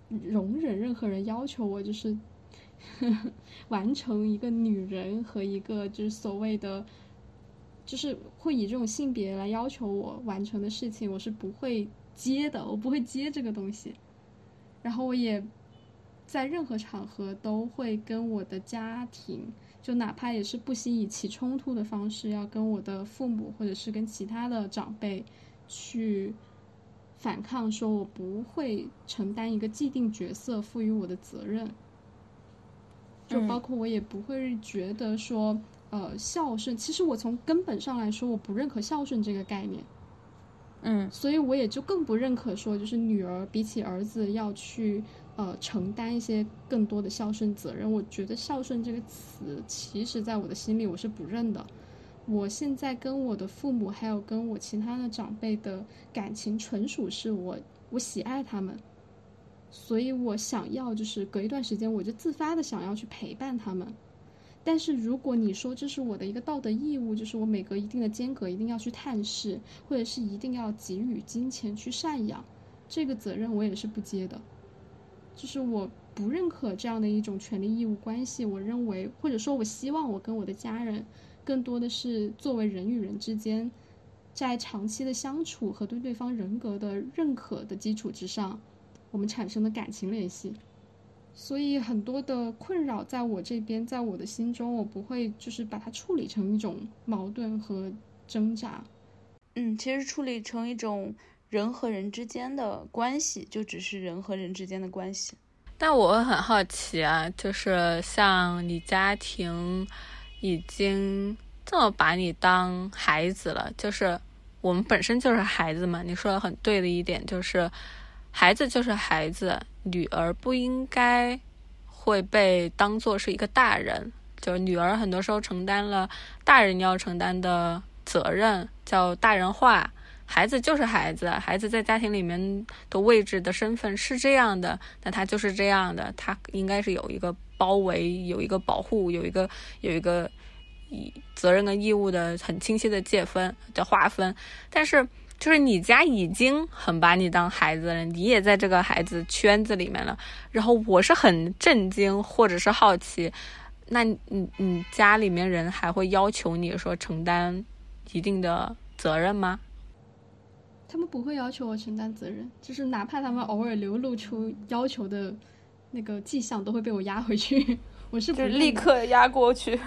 容忍任何人要求我就是 完成一个女人和一个就是所谓的。就是会以这种性别来要求我完成的事情，我是不会接的，我不会接这个东西。然后我也在任何场合都会跟我的家庭，就哪怕也是不惜以起冲突的方式，要跟我的父母或者是跟其他的长辈去反抗，说我不会承担一个既定角色赋予我的责任。就包括我也不会觉得说。呃，孝顺，其实我从根本上来说，我不认可孝顺这个概念。嗯，所以我也就更不认可说，就是女儿比起儿子要去呃承担一些更多的孝顺责任。我觉得孝顺这个词，其实在我的心里我是不认的。我现在跟我的父母还有跟我其他的长辈的感情，纯属是我我喜爱他们，所以我想要就是隔一段时间我就自发的想要去陪伴他们。但是如果你说这是我的一个道德义务，就是我每隔一定的间隔一定要去探视，或者是一定要给予金钱去赡养，这个责任我也是不接的。就是我不认可这样的一种权利义务关系。我认为，或者说我希望我跟我的家人，更多的是作为人与人之间，在长期的相处和对对方人格的认可的基础之上，我们产生的感情联系。所以很多的困扰在我这边，在我的心中，我不会就是把它处理成一种矛盾和挣扎。嗯，其实处理成一种人和人之间的关系，就只是人和人之间的关系。但我很好奇啊，就是像你家庭已经这么把你当孩子了，就是我们本身就是孩子嘛。你说的很对的一点就是，孩子就是孩子。女儿不应该会被当做是一个大人，就是女儿很多时候承担了大人要承担的责任，叫大人化。孩子就是孩子，孩子在家庭里面的位置的身份是这样的，那他就是这样的，他应该是有一个包围、有一个保护、有一个有一个责任跟义务的很清晰的界分的划分，但是。就是你家已经很把你当孩子了，你也在这个孩子圈子里面了。然后我是很震惊，或者是好奇，那你你家里面人还会要求你说承担一定的责任吗？他们不会要求我承担责任，就是哪怕他们偶尔流露出要求的那个迹象，都会被我压回去。我是就是立刻压过去。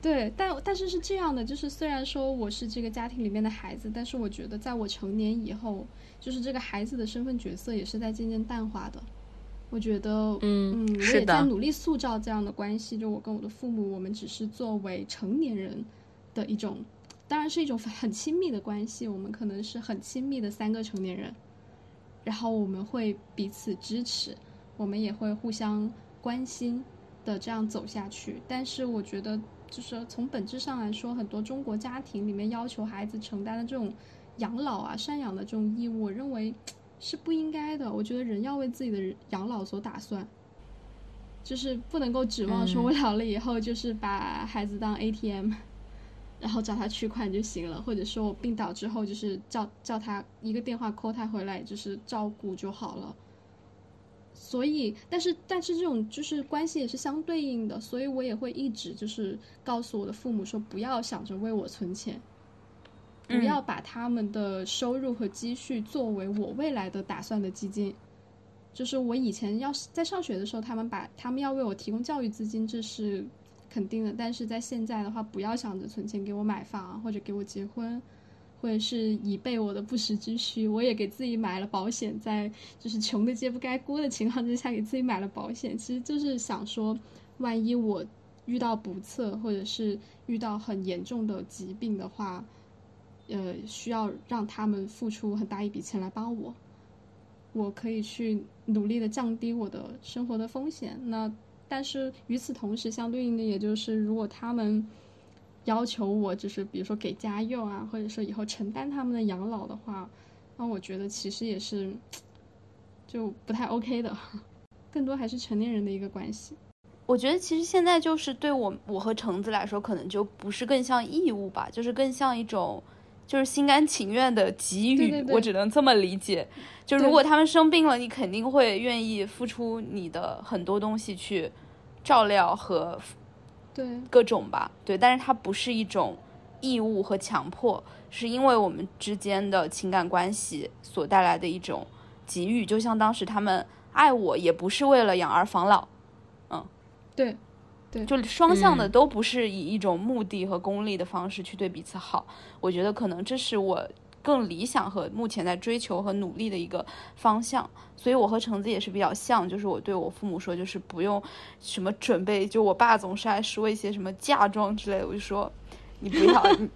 对，但但是是这样的，就是虽然说我是这个家庭里面的孩子，但是我觉得在我成年以后，就是这个孩子的身份角色也是在渐渐淡化的。我觉得，嗯嗯，我也在努力塑造这样的关系。就我跟我的父母，我们只是作为成年人的一种，当然是一种很亲密的关系。我们可能是很亲密的三个成年人，然后我们会彼此支持，我们也会互相关心的这样走下去。但是我觉得。就是从本质上来说，很多中国家庭里面要求孩子承担的这种养老啊、赡养的这种义务，我认为是不应该的。我觉得人要为自己的养老所打算，就是不能够指望说我老了以后就是把孩子当 ATM，然后找他取款就行了，或者说我病倒之后就是叫叫他一个电话 call 他回来，就是照顾就好了。所以，但是，但是这种就是关系也是相对应的，所以我也会一直就是告诉我的父母说，不要想着为我存钱，不要把他们的收入和积蓄作为我未来的打算的基金。就是我以前要在上学的时候，他们把他们要为我提供教育资金，这是肯定的。但是在现在的话，不要想着存钱给我买房或者给我结婚，或者是以备我的不时之需。我也给自己买了保险，在就是穷的揭不开锅的情况之下，给自己买了保险，其实就是想说，万一我遇到不测，或者是遇到很严重的疾病的话，呃，需要让他们付出很大一笔钱来帮我，我可以去努力的降低我的生活的风险。那但是与此同时，相对应的也就是，如果他们要求我就是比如说给家用啊，或者说以后承担他们的养老的话，那我觉得其实也是就不太 OK 的，更多还是成年人的一个关系。我觉得其实现在就是对我我和橙子来说，可能就不是更像义务吧，就是更像一种就是心甘情愿的给予。对对对我只能这么理解。就如果他们生病了，你肯定会愿意付出你的很多东西去照料和对，各种吧，对，但是它不是一种义务和强迫，是因为我们之间的情感关系所带来的一种给予。就像当时他们爱我，也不是为了养儿防老，嗯对，就双向的嗯都不是以一种目的和功利的方式去对彼此好。我觉得可能这是我更理想和目前在追求和努力的一个方向。所以我和橙子也是比较像，就是我对我父母说，就是不用什么准备，就我爸总是爱说一些什么嫁妆之类的，我就说你不要，你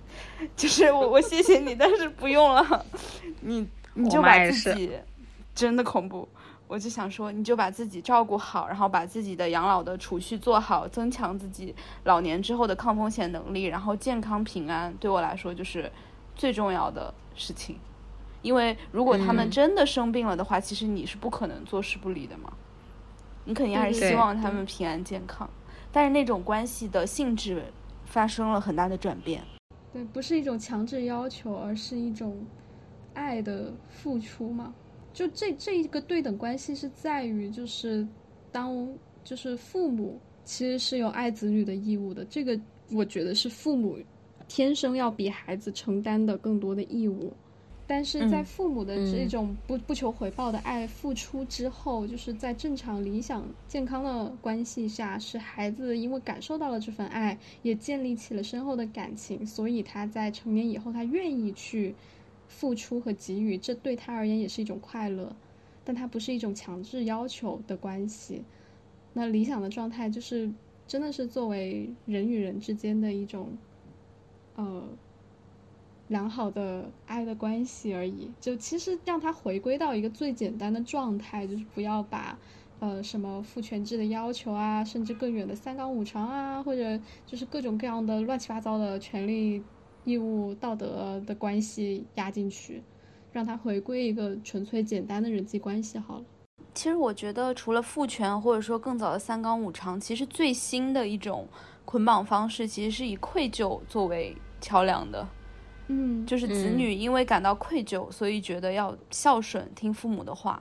就是我我谢谢你，但是不用了，你你就把自己真的恐怖。我就想说，你就把自己照顾好，然后把自己的养老的储蓄做好，增强自己老年之后的抗风险能力，然后健康平安，对我来说就是最重要的事情。因为如果他们嗯真的生病了的话，其实你是不可能坐视不理的嘛。你肯定还是希望他们平安健康，但是那种关系的性质发生了很大的转变。对，不是一种强制要求，而是一种爱的付出嘛。就这这一个对等关系是在于，就是当就是父母其实是有爱子女的义务的，这个我觉得是父母天生要比孩子承担的更多的义务。但是在嗯父母的这嗯种不不求回报的爱付出之后，就是在正常、理想、健康的关系下，是孩子因为感受到了这份爱，也建立起了深厚的感情，所以他在成年以后，他愿意去付出和给予，这对他而言也是一种快乐，但它不是一种强制要求的关系。那理想的状态就是，真的是作为人与人之间的一种，呃，良好的爱的关系而已。就其实让它回归到一个最简单的状态，就是不要把。呃，什么父权制的要求啊，甚至更远的三纲五常啊，或者就是各种各样的乱七八糟的权利、义务、道德的关系压进去，让他回归一个纯粹简单的人际关系好了。其实我觉得，除了父权或者说更早的三纲五常，其实最新的一种捆绑方式，其实是以愧疚作为桥梁的。嗯，就是子嗯女因为感到愧疚，所以觉得要孝顺、听父母的话，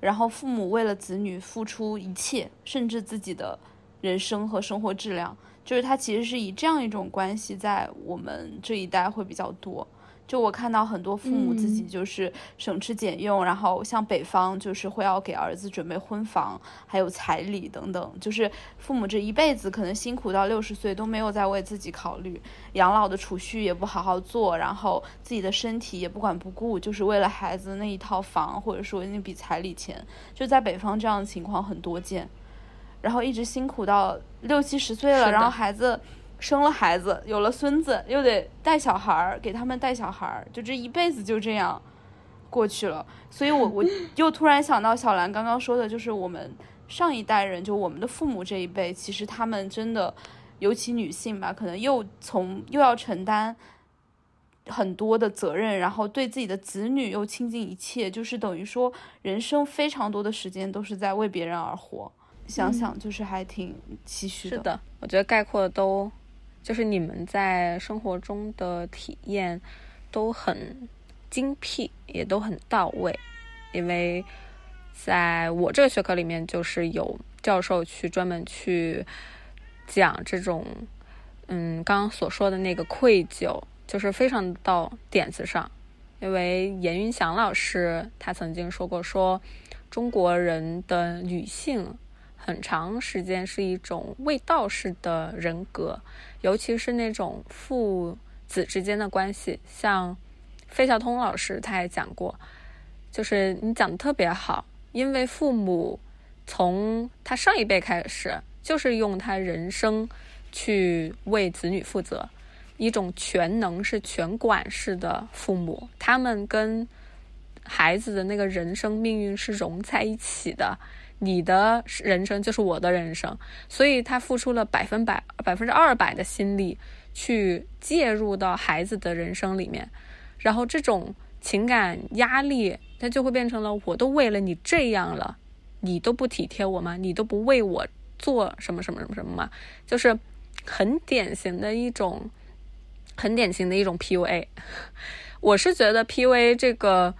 然后父母为了子女付出一切，甚至自己的人生和生活质量。就是它其实是以这样一种关系，在我们这一代会比较多。就我看到很多父母自己嗯。就是省吃俭用，然后像北方就是会要给儿子准备婚房，还有彩礼等等，就是父母这一辈子可能辛苦到六十岁都没有在为自己考虑，养老的储蓄也不好好做，然后自己的身体也不管不顾，就是为了孩子那一套房或者说那笔彩礼钱，就在北方这样的情况很多见，然后一直辛苦到六七十岁了，然后孩子。生了孩子，有了孙子，又得带小孩儿，给他们带小孩儿，就这一辈子就这样过去了。所以我 我又突然想到小兰刚刚说的，就是我们上一代人，就我们的父母这一辈，其实他们真的，尤其女性吧，可能又从又要承担很多的责任，然后对自己的子女又倾尽一切，就是等于说人生非常多的时间都是在为别人而活。想想就是还挺唏嘘是的，我觉得概括的都就是你们在生活中的体验都很精辟，也都很到位。因为在我这个学科里面，就是有教授去专门去讲这种，嗯，刚刚所说的那个愧疚，就是非常到点子上。因为严云祥老师他曾经说过说，中国人的女性。很长时间是一种卫道式的人格，尤其是那种父子之间的关系，像费孝通老师他也讲过，就是你讲的特别好，因为父母从他上一辈开始，就是用他人生去为子女负责，一种全能是全管式的父母，他们跟孩子的那个人生命运是融在一起的。你的人生就是我的人生，所以他付出了百分百、百分之二百的心力去介入到孩子的人生里面，然后这种情感压力，他就会变成了我都为了你这样了，你都不体贴我吗？你都不为我做什么什么什么什么吗？就是很典型的一种，很典型的一种 PUA。我是觉得 PUA 这个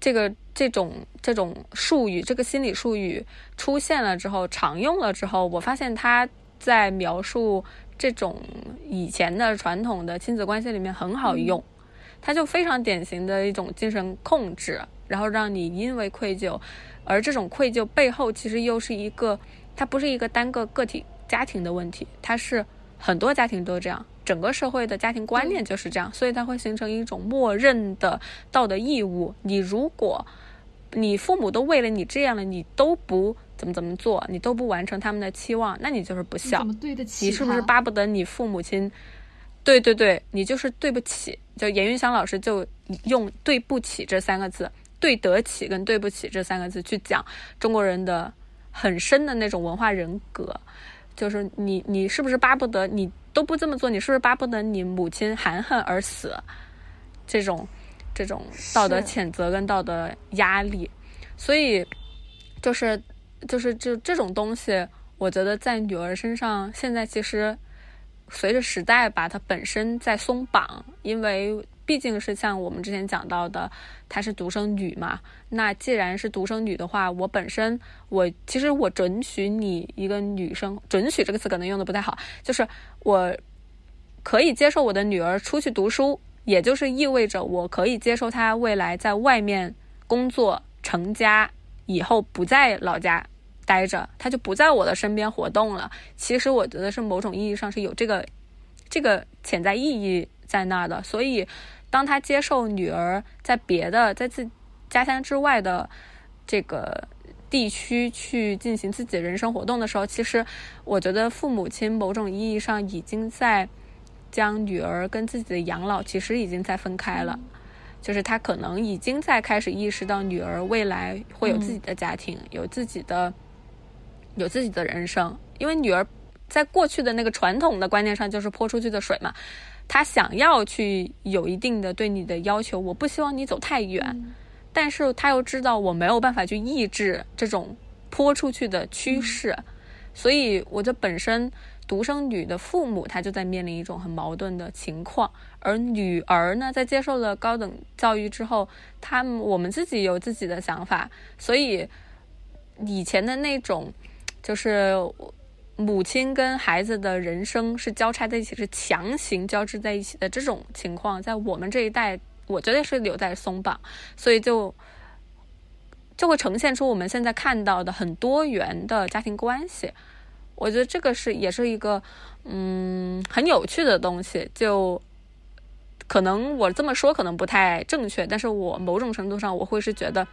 这个这种这种术语，这个心理术语出现了之后，常用了之后，我发现它在描述这种以前的传统的亲子关系里面很好用。它就非常典型的一种精神控制，然后让你因为愧疚，而这种愧疚背后其实又是一个，它不是一个单个个体家庭的问题，它是很多家庭都这样，整个社会的家庭观念就是这样，所以它会形成一种默认的道德义务。你如果你父母都为了你这样了，你都不怎么怎么做，你都不完成他们的期望，那你就是不孝你怎。么对得起你是不是巴不得你父母亲？对对对，你就是对不起。就严云祥老师就用“对不起”这三个字，“对得起”跟“对不起”这三个字去讲中国人的很深的那种文化人格。就是你，你是不是巴不得你都不这么做？你是不是巴不得你母亲含恨而死？这种这种道德谴责跟道德压力，所以就是就是就这种东西，我觉得在女儿身上，现在其实随着时代吧，它本身在松绑，因为毕竟是像我们之前讲到的，她是独生女嘛。那既然是独生女的话，我本身我其实我准许你一个女生，准许这个词可能用的不太好，就是我可以接受我的女儿出去读书，也就是意味着我可以接受他未来在外面工作成家以后不在老家待着，他就不在我的身边活动了。其实我觉得是某种意义上是有这个这个潜在意义在那儿的。所以，当他接受女儿在别的在自家乡之外的这个地区去进行自己人生活动的时候，其实我觉得父母亲某种意义上已经在将女儿跟自己的养老其实已经在分开了。就是他可能已经在开始意识到女儿未来会有自己的家庭，有自己的有自己的人生，因为女儿在过去的那个传统的观念上就是泼出去的水嘛，她想要去有一定的对你的要求，我不希望你走太远，但是她又知道我没有办法去抑制这种泼出去的趋势，所以我就本身独生女的父母，她就在面临一种很矛盾的情况，而女儿呢，在接受了高等教育之后，他们我们自己有自己的想法，所以以前的那种就是母亲跟孩子的人生是交叉在一起，是强行交织在一起的这种情况，在我们这一代，我觉得是有在松绑，所以就就会呈现出我们现在看到的很多元的家庭关系。我觉得这个是也是一个嗯很有趣的东西，就可能我这么说可能不太正确，但是我某种程度上我会是觉得，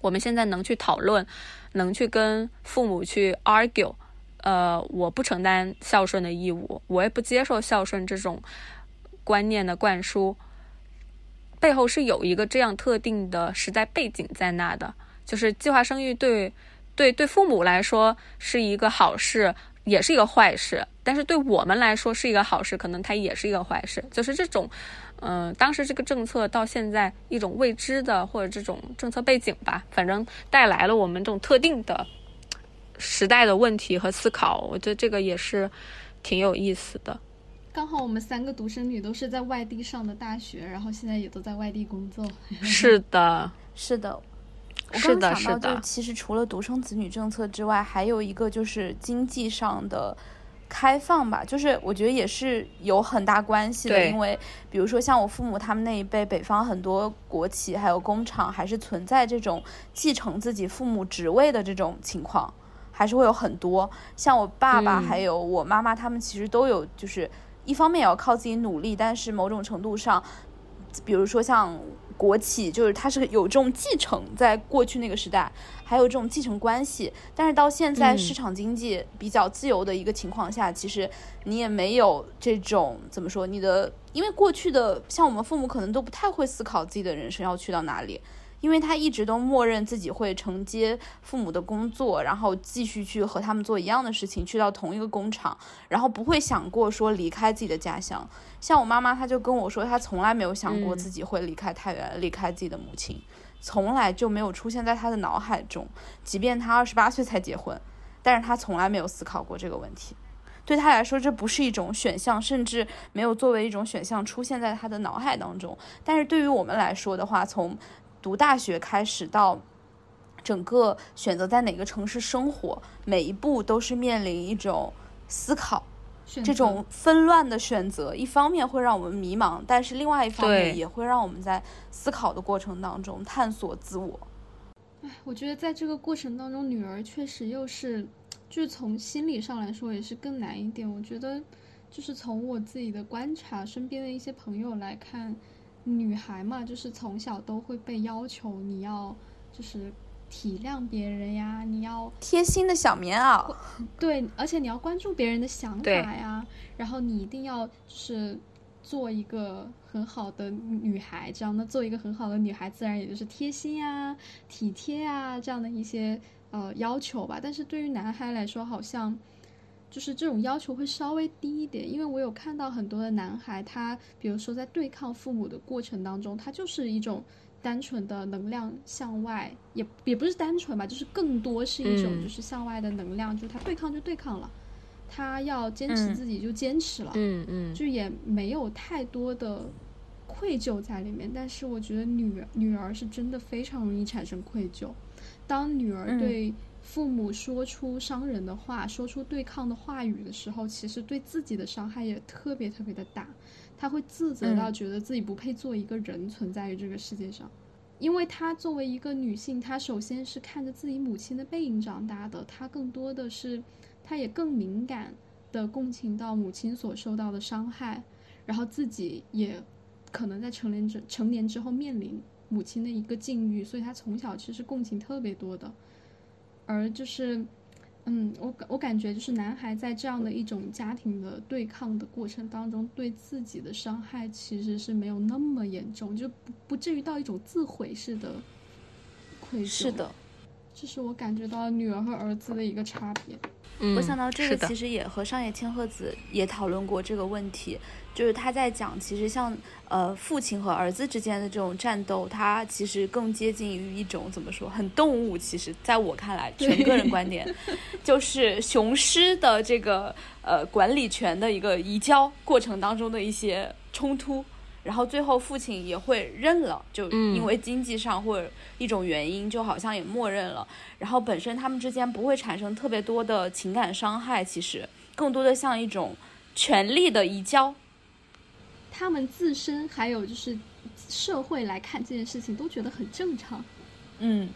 我们现在能去讨论，能去跟父母去 argue，呃，我不承担孝顺的义务，我也不接受孝顺这种观念的灌输，背后是有一个这样特定的时代背景在那的，就是计划生育对对对父母来说是一个好事，也是一个坏事，但是对我们来说是一个好事，可能它也是一个坏事，就是这种，嗯、当时这个政策到现在一种未知的或者这种政策背景吧，反正带来了我们这种特定的时代的问题和思考，我觉得这个也是挺有意思的。刚好我们三个独生女都是在外地上的大学，然后现在也都在外地工作。是的，是的，我是的刚想到，是的就是其实除了独生子女政策之外，还有一个就是经济上的开放吧，就是我觉得也是有很大关系的，因为比如说像我父母他们那一辈，北方很多国企还有工厂还是存在这种继承自己父母职位的这种情况。还是会有很多，像我爸爸嗯还有我妈妈，他们其实都有，就是一方面也要靠自己努力，但是某种程度上，比如说像国企，就是它是有这种继承，在过去那个时代还有这种继承关系，但是到现在嗯市场经济比较自由的一个情况下，其实你也没有这种怎么说，你的因为过去的像我们父母可能都不太会思考自己的人生要去到哪里。因为他一直都默认自己会承接父母的工作，然后继续去和他们做一样的事情，去到同一个工厂，然后不会想过说离开自己的家乡。像我妈妈，她就跟我说，她从来没有想过嗯自己会离开太原，离开自己的母亲，从来就没有出现在她的脑海中。即便她二十八岁才结婚，但是她从来没有思考过这个问题。对她来说，这不是一种选项，甚至没有作为一种选项出现在她的脑海当中。但是对于我们来说的话，从读大学开始到整个选择在哪个城市生活，每一步都是面临一种思考。这种纷乱的选择，一方面会让我们迷茫，但是另外一方面也会让我们在思考的过程当中探索自我。我觉得在这个过程当中，女儿确实又是，就是从心理上来说也是更难一点。我觉得，就是从我自己的观察，身边的一些朋友来看，女孩嘛，就是从小都会被要求你要就是体谅别人呀，你要贴心的小棉袄，对，而且你要关注别人的想法呀，然后你一定要就是做一个很好的女孩，这样那做一个很好的女孩，自然也就是贴心啊、体贴啊这样的一些呃要求吧。但是对于男孩来说，好像就是这种要求会稍微低一点，因为我有看到很多的男孩，他比如说在对抗父母的过程当中，他就是一种。单纯的能量向外，也也不是单纯吧，就是更多是一种嗯就是向外的能量，就是他对抗就对抗了，他要坚持嗯自己就坚持了，嗯嗯，就也没有太多的愧疚在里面。但是我觉得女女儿是真的非常容易产生愧疚，当女儿嗯对父母说出伤人的话，说出对抗的话语的时候，其实对自己的伤害也特别特别的大。他会自责到嗯觉得自己不配做一个人存在于这个世界上。因为她作为一个女性，她首先是看着自己母亲的背影长大的，她更多的是，她也更敏感的共情到母亲所受到的伤害，然后自己也可能在成年之成年之后面临母亲的一个境遇，所以她从小其实共情特别多的，而就是。嗯，我感我感觉就是男孩在这样的一种家庭的对抗的过程当中，对自己的伤害其实是没有那么严重，就不不至于到一种自毁式的愧疚。是，的，这是我感觉到女儿和儿子的一个差别。嗯我想到这个其实也和上野千鹤子也讨论过这个问题，就是他在讲，其实像呃父亲和儿子之间的这种战斗，他其实更接近于一种怎么说，很动物。其实在我看来，纯个人观点，就是雄狮的这个呃管理权的一个移交过程当中的一些冲突。然后最后父亲也会认了，就嗯因为经济上或者一种原因，就好像也默认了。然后本身他们之间不会产生特别多的情感伤害，其实更多的像一种权力的移交。他们自身还有就是社会来看这件事情，都觉得很正常，嗯，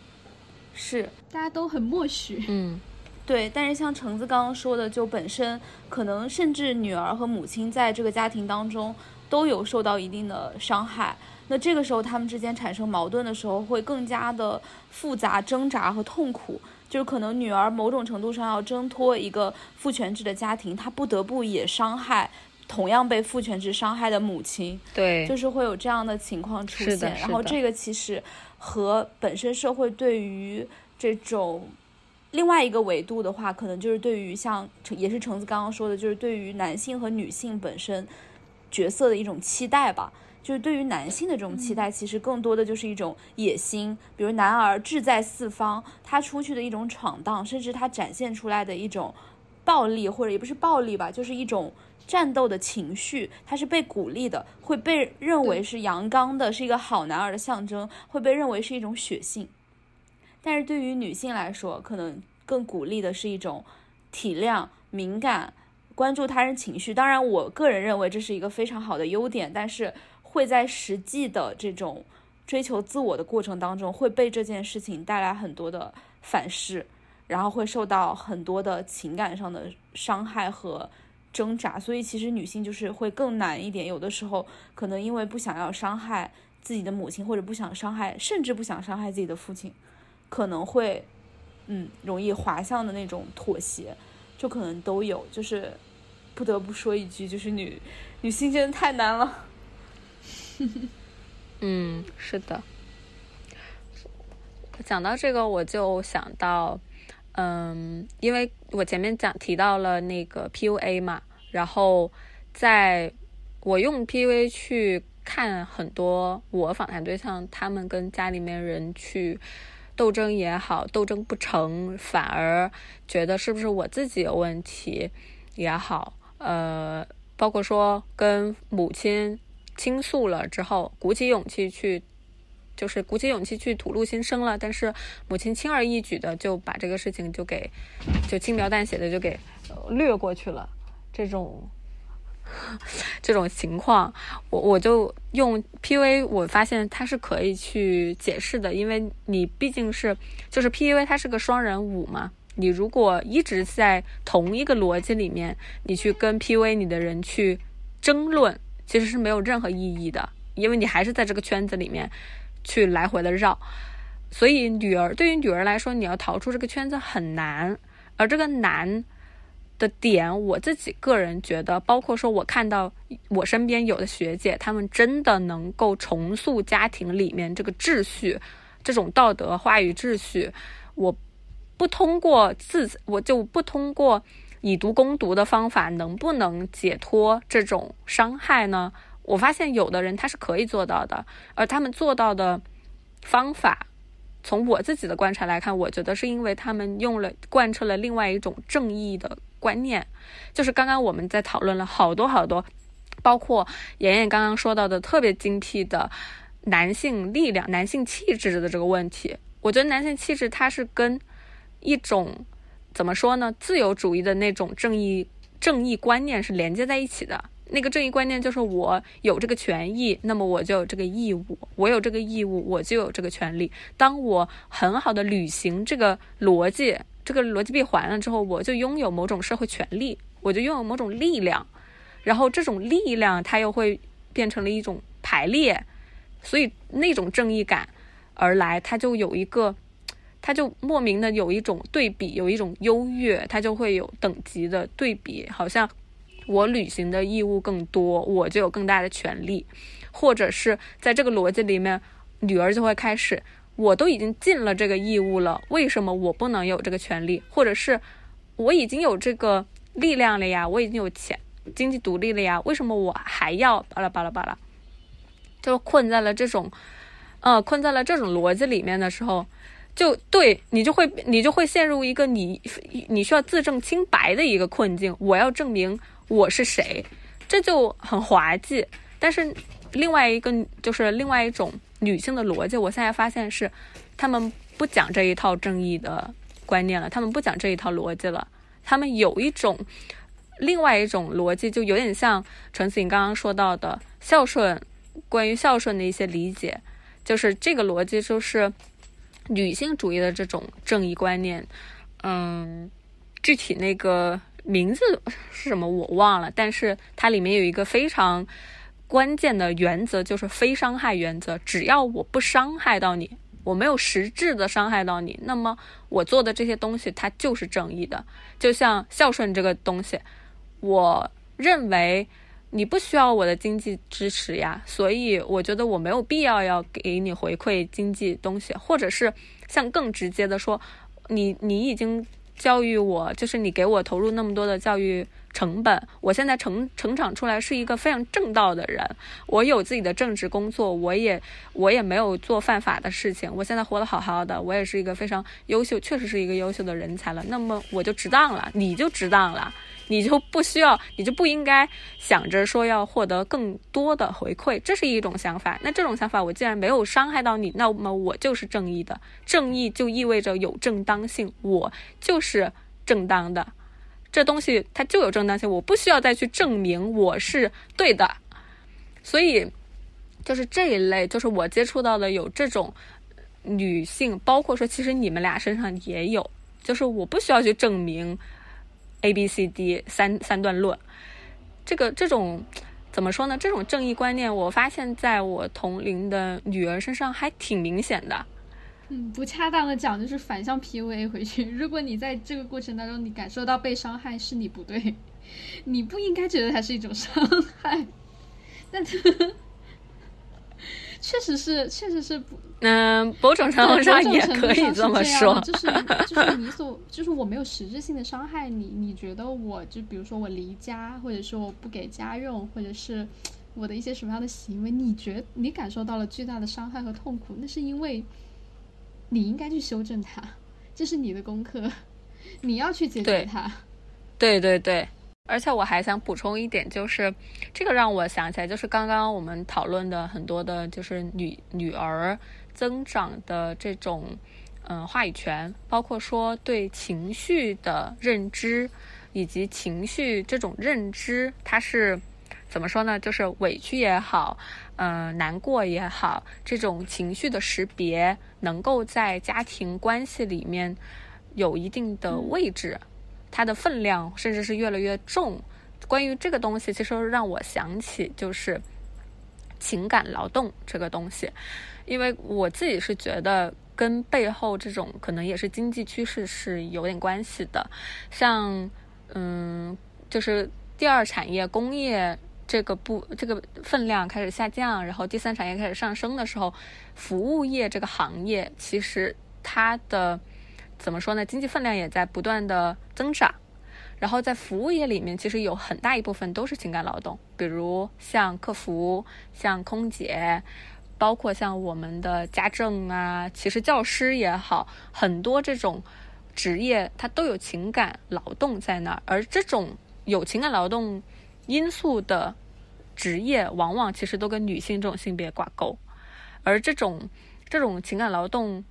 是大家都很默许。嗯对。但是像橙子刚刚说的，就本身可能甚至女儿和母亲在这个家庭当中都有受到一定的伤害。那这个时候他们之间产生矛盾的时候，会更加的复杂、挣扎和痛苦。就是可能女儿某种程度上要挣脱一个父权制的家庭，她不得不也伤害同样被父权制伤害的母亲。对，就是会有这样的情况出现。然后这个其实和本身社会对于这种另外一个维度的话，可能就是对于像也是橙子刚刚说的，就是对于男性和女性本身角色的一种期待吧。就是对于男性的这种期待，其实更多的就是一种野心，比如男儿志在四方，他出去的一种闯荡，甚至他展现出来的一种暴力，或者也不是暴力吧，就是一种战斗的情绪，他是被鼓励的，会被认为是阳刚的，是一个好男儿的象征，会被认为是一种血性。但是对于女性来说，可能更鼓励的是一种体谅、敏感、关注他人情绪。当然，我个人认为这是一个非常好的优点，但是会在实际的这种追求自我的过程当中，会被这件事情带来很多的反噬，然后会受到很多的情感上的伤害和挣扎，所以其实女性就是会更难一点。有的时候可能因为不想要伤害自己的母亲，或者不想伤害，甚至不想伤害自己的父亲，可能会嗯容易滑向的那种妥协，就可能都有。就是不得不说一句，就是女女性真的太难了。嗯，是的。讲到这个，我就想到，嗯，因为我前面讲提到了那个 PUA 嘛，然后在我用 PUA 去看很多我访谈对象，他们跟家里面人去斗争也好，斗争不成，反而觉得是不是我自己有问题也好，呃，包括说跟母亲倾诉了之后，鼓起勇气去。就是鼓起勇气去吐露心声了，但是母亲轻而易举的就把这个事情就给就轻描淡写的就给、略过去了，这种 这种情况，我我就用 PUA，我发现它是可以去解释的，因为你毕竟是就是 PUA 它是个双人舞嘛，你如果一直在同一个逻辑里面，你去跟 PUA 你的人去争论，其实是没有任何意义的，因为你还是在这个圈子里面。去来回的绕，所以女儿对于女儿来说，你要逃出这个圈子很难。而这个难的点，我自己个人觉得，包括说我看到我身边有的学姐，她们真的能够重塑家庭里面这个秩序，这种道德话语秩序。我不通过自，我就不通过以毒攻毒的方法，能不能解脱这种伤害呢？我发现有的人他是可以做到的，而他们做到的方法，从我自己的观察来看，我觉得是因为他们用了贯彻了另外一种正义的观念，就是刚刚我们在讨论了好多好多，包括妍妍刚刚说到的特别精辟的男性力量、男性气质的这个问题。我觉得男性气质它是跟一种怎么说呢，自由主义的那种正义正义观念是连接在一起的。那个正义观念就是我有这个权益，那么我就有这个义务；我有这个义务，我就有这个权利。当我很好的履行这个逻辑，这个逻辑闭环了之后，我就拥有某种社会权利，我就拥有某种力量。然后这种力量它又会变成了一种排列，所以那种正义感而来，它就有一个，他就莫名的有一种对比，有一种优越，他就会有等级的对比，好像。我履行的义务更多，我就有更大的权利，或者是在这个逻辑里面，女儿就会开始，我都已经尽了这个义务了，为什么我不能有这个权利？或者是我已经有这个力量了呀，我已经有钱，经济独立了呀，为什么我还要巴拉巴拉巴拉？就困在了这种，呃，困在了这种逻辑里面的时候，就对你就会你就会陷入一个你你需要自证清白的一个困境，我要证明。我是谁，这就很滑稽。但是另外一个就是另外一种女性的逻辑，我现在发现是，他们不讲这一套正义的观念了，他们不讲这一套逻辑了，他们有一种另外一种逻辑，就有点像陈思颖刚刚说到的孝顺，关于孝顺的一些理解，就是这个逻辑就是女性主义的这种正义观念。嗯，具体那个。名字是什么我忘了，但是它里面有一个非常关键的原则，就是非伤害原则。只要我不伤害到你，我没有实质的伤害到你，那么我做的这些东西它就是正义的。就像孝顺这个东西，我认为你不需要我的经济支持呀，所以我觉得我没有必要要给你回馈经济东西，或者是像更直接的说，你你已经。教育我，就是你给我投入那么多的教育成本，我现在成成长出来是一个非常正道的人，我有自己的正职工作，我也我也没有做犯法的事情，我现在活得好好的，我也是一个非常优秀，确实是一个优秀的人才了。那么我就值当了，你就值当了。你就不需要，你就不应该想着说要获得更多的回馈，这是一种想法。那这种想法，我既然没有伤害到你，那么我就是正义的。正义就意味着有正当性，我就是正当的。这东西它就有正当性，我不需要再去证明我是对的。所以，就是这一类，就是我接触到的有这种女性，包括说，其实你们俩身上也有，就是我不需要去证明。A B C D 三三段论，这个这种怎么说呢？这种正义观念，我发现在我同龄的女儿身上还挺明显的。嗯，不恰当的讲就是反向 PUA 回去。如果你在这个过程当中你感受到被伤害，是你不对，你不应该觉得它是一种伤害。但确实是，确实是不嗯，某种程度上也可以这么说。就是就是你所就是我没有实质性的伤害你，你觉得我就比如说我离家，或者说我不给家用，或者是我的一些什么样的行为，你觉你感受到了巨大的伤害和痛苦，那是因为你应该去修正它，这是你的功课，你要去解决对它。对对对，而且我还想补充一点，就是这个让我想起来，就是刚刚我们讨论的很多的，就是女女儿增长的这种嗯、呃话语权，包括说对情绪的认知，以及情绪这种认知，它是怎么说呢？就是委屈也好，呃，难过也好，这种情绪的识别，能够在家庭关系里面有一定的位置。它的分量甚至是越来越重。关于这个东西，其实让我想起就是情感劳动这个东西，因为我自己是觉得跟背后这种可能也是经济趋势是有点关系的。像嗯，就是第二产业工业这个不这个分量开始下降，然后第三产业开始上升的时候，服务业这个行业其实它的怎么说呢？经济分量也在不断的增长。然后在服务业里面，其实有很大一部分都是情感劳动，比如像客服、像空姐，包括像我们的家政啊，其实教师也好，很多这种职业它都有情感劳动在那儿，而这种有情感劳动因素的职业，往往其实都跟女性这种性别挂钩，而这种这种情感劳动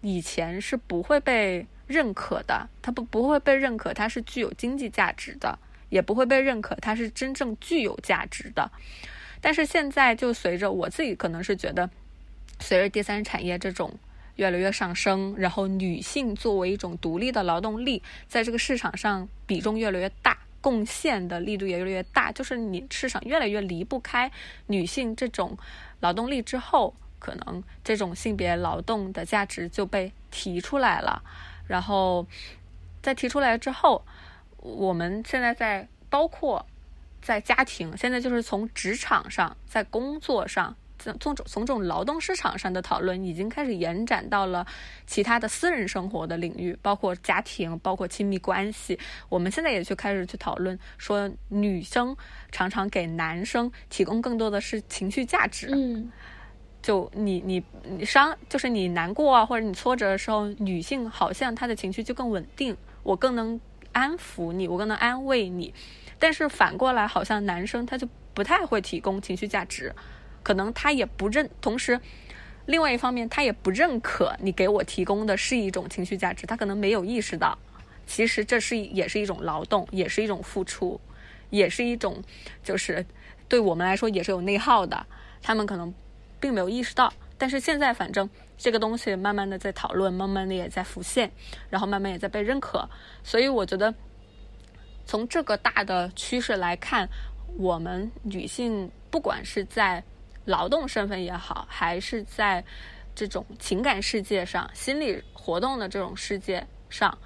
以前是不会被认可的，它不不会被认可，它是具有经济价值的，也不会被认可它是真正具有价值的。但是现在就随着我自己可能是觉得，随着第三产业这种越来越上升，然后女性作为一种独立的劳动力，在这个市场上比重越来越大，贡献的力度也越来越大，就是你市场越来越离不开女性这种劳动力之后，可能这种性别劳动的价值就被提出来了。然后在提出来之后，我们现在在包括在家庭，现在就是从职场上，在工作上，从从从这种劳动市场上的讨论，已经开始延展到了其他的私人生活的领域，包括家庭，包括亲密关系。我们现在也去开始去讨论，说女生常常给男生提供更多的是情绪价值。嗯就你你你伤，就是你难过啊，或者你挫折的时候，女性好像她的情绪就更稳定，我更能安抚你，我更能安慰你。但是反过来，好像男生他就不太会提供情绪价值，可能他也不认，同时，另外一方面他也不认可你给我提供的是一种情绪价值，他可能没有意识到，其实这是也是一种劳动，也是一种付出，也是一种就是对我们来说也是有内耗的，他们可能并没有意识到，但是现在反正这个东西慢慢的在讨论，慢慢的也在浮现，然后慢慢也在被认可，所以我觉得从这个大的趋势来看，我们女性不管是在劳动身份也好，还是在这种情感世界上、心理活动的这种世界上，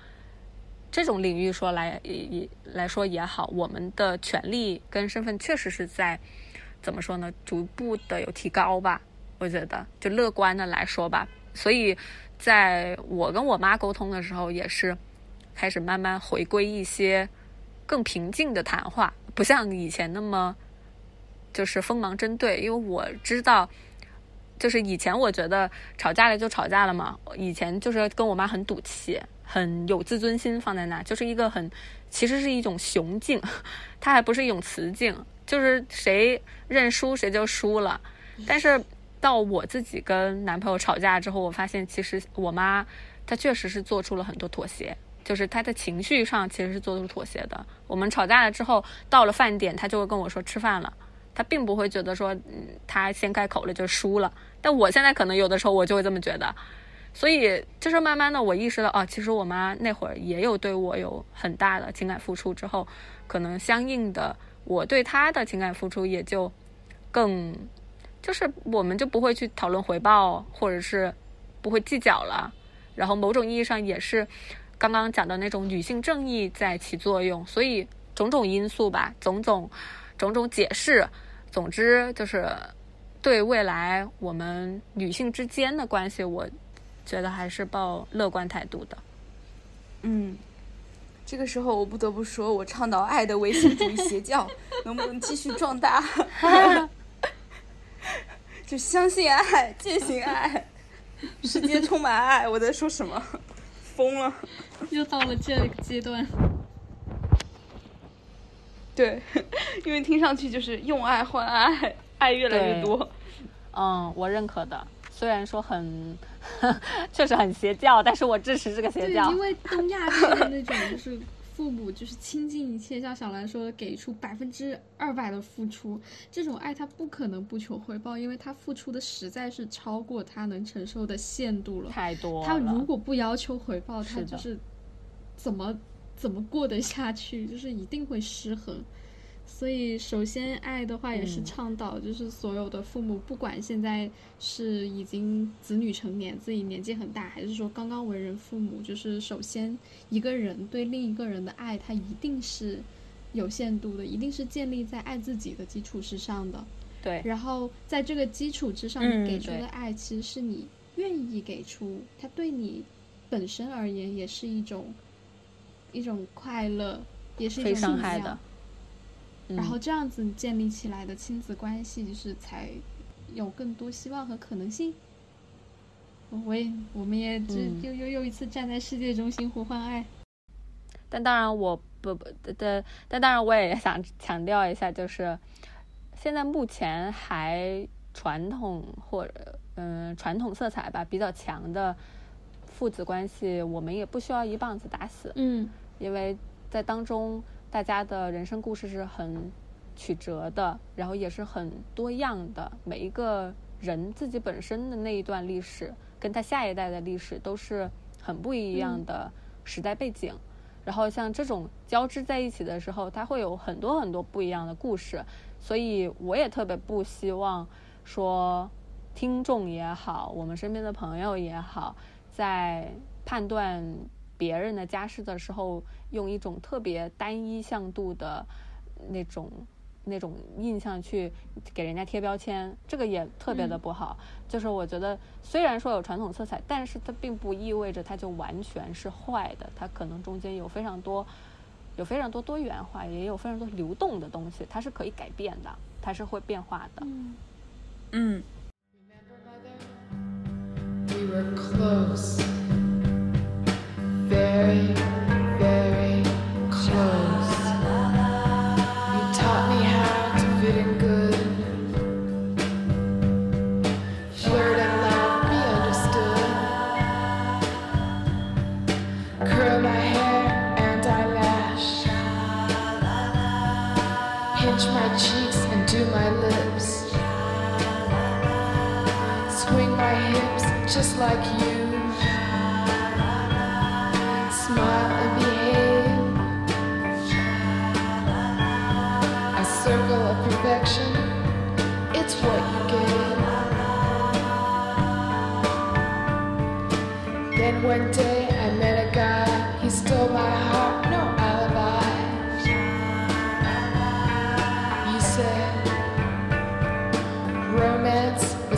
这种领域说来也来说也好，我们的权利跟身份确实是在怎么说呢，逐步的有提高吧。我觉得，就乐观的来说吧。所以，在我跟我妈沟通的时候，也是开始慢慢回归一些更平静的谈话，不像以前那么就是锋芒针对。因为我知道，就是以前我觉得吵架了就吵架了嘛，以前就是跟我妈很赌气，很有自尊心放在那，就是一个很其实是一种雄竞，它还不是一种雌竞，就是谁认输谁就输了。但是到我自己跟男朋友吵架之后，我发现其实我妈她确实是做出了很多妥协，就是她的情绪上其实是做出妥协的。我们吵架了之后，到了饭点，她就会跟我说吃饭了，他并不会觉得说，嗯，他先开口了就输了。但我现在可能有的时候我就会这么觉得，所以就是慢慢的我意识到，哦，其实我妈那会儿也有对我有很大的情感付出，之后可能相应的我对他的情感付出也就更，就是我们就不会去讨论回报，或者是不会计较了。然后某种意义上也是刚刚讲的那种女性正义在起作用，所以种种因素吧，种种种种解释，总之就是对未来我们女性之间的关系，我觉得还是抱乐观态度的。嗯，这个时候我不得不说，我倡导爱的唯心主义邪教能不能继续壮大？就相信爱，践行爱，世界充满爱。我在说什么？疯了。又到了这个阶段，对，因为听上去就是用爱换爱，爱越来越多。嗯，我认可的。虽然说很，确实很邪教，但是我支持这个邪对，教因。为 东亚式的那种就是父母就是倾尽一切，像小兰说的，给出百分之二百的付出，这种爱他不可能不求回报，因为他付出的实在是超过他能承受的限度了。太多了。他如果不要求回报，他就是怎么怎么过得下去，就是一定会失衡。所以，首先爱的话也是嗯倡导，就是所有的父母，不管现在是已经子女成年，自己年纪很大，还是说刚刚为人父母，就是首先一个人对另一个人的爱，他一定是有限度的，一定是建立在爱自己的基础之上的。对，然后在这个基础之上，嗯你给出的爱其实是你愿意给出，它对你本身而言也是一种一种快乐，也是一非种伤害的。。然后嗯这样子建立起来的亲子关系，就是才有更多希望和可能性。我也，我们也又又又一次站在世界中心呼唤爱。但当然我不不的，但当然我也想强调一下，就是现在目前还传统或者嗯传统色彩吧比较强的父子关系，我们也不需要一棒子打死。嗯因为在当中大家的人生故事是很曲折的，然后也是很多样的，每一个人自己本身的那一段历史，跟他下一代的历史都是很不一样的时代背景。然后像这种交织在一起的时候，它会有很多很多不一样的故事，所以我也特别不希望说听众也好，我们身边的朋友也好，在判断别人的家事的时候，用一种特别单一向度的那种那种印象去给人家贴标签，这个也特别的不好。就是我觉得，虽然说有传统色彩，但是它并不意味着它就完全是坏的，它可能中间有非常多。有非常多多元化，也有非常多流动的东西，它是可以改变的，它是会变化的。嗯嗯，We were close. Very, very close. You taught me how to fit in good. Flirt and laugh, be understood. Curl my hair and eyelash. Pinch my cheeks and do my lips. Swing my hips just like you.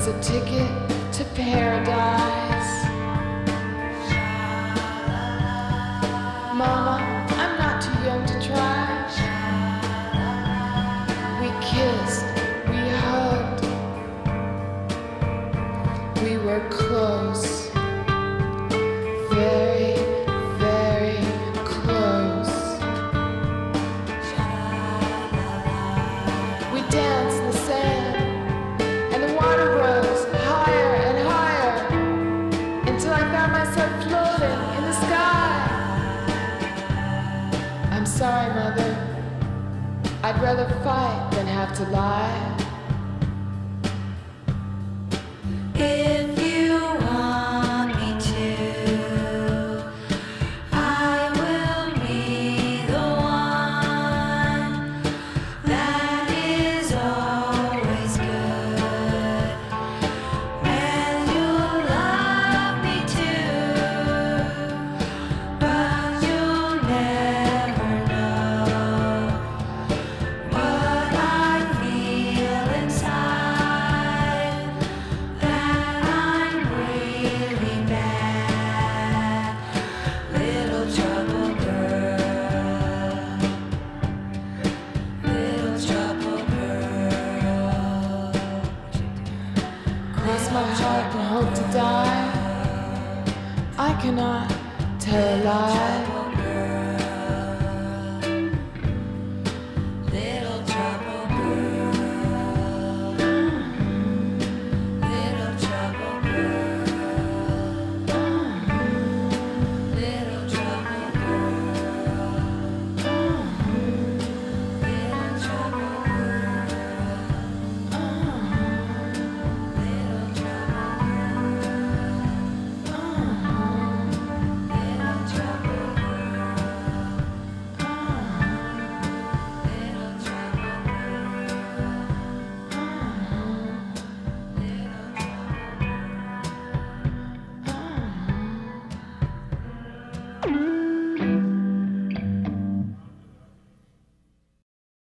Was a ticket to paradise. Mama, to lie.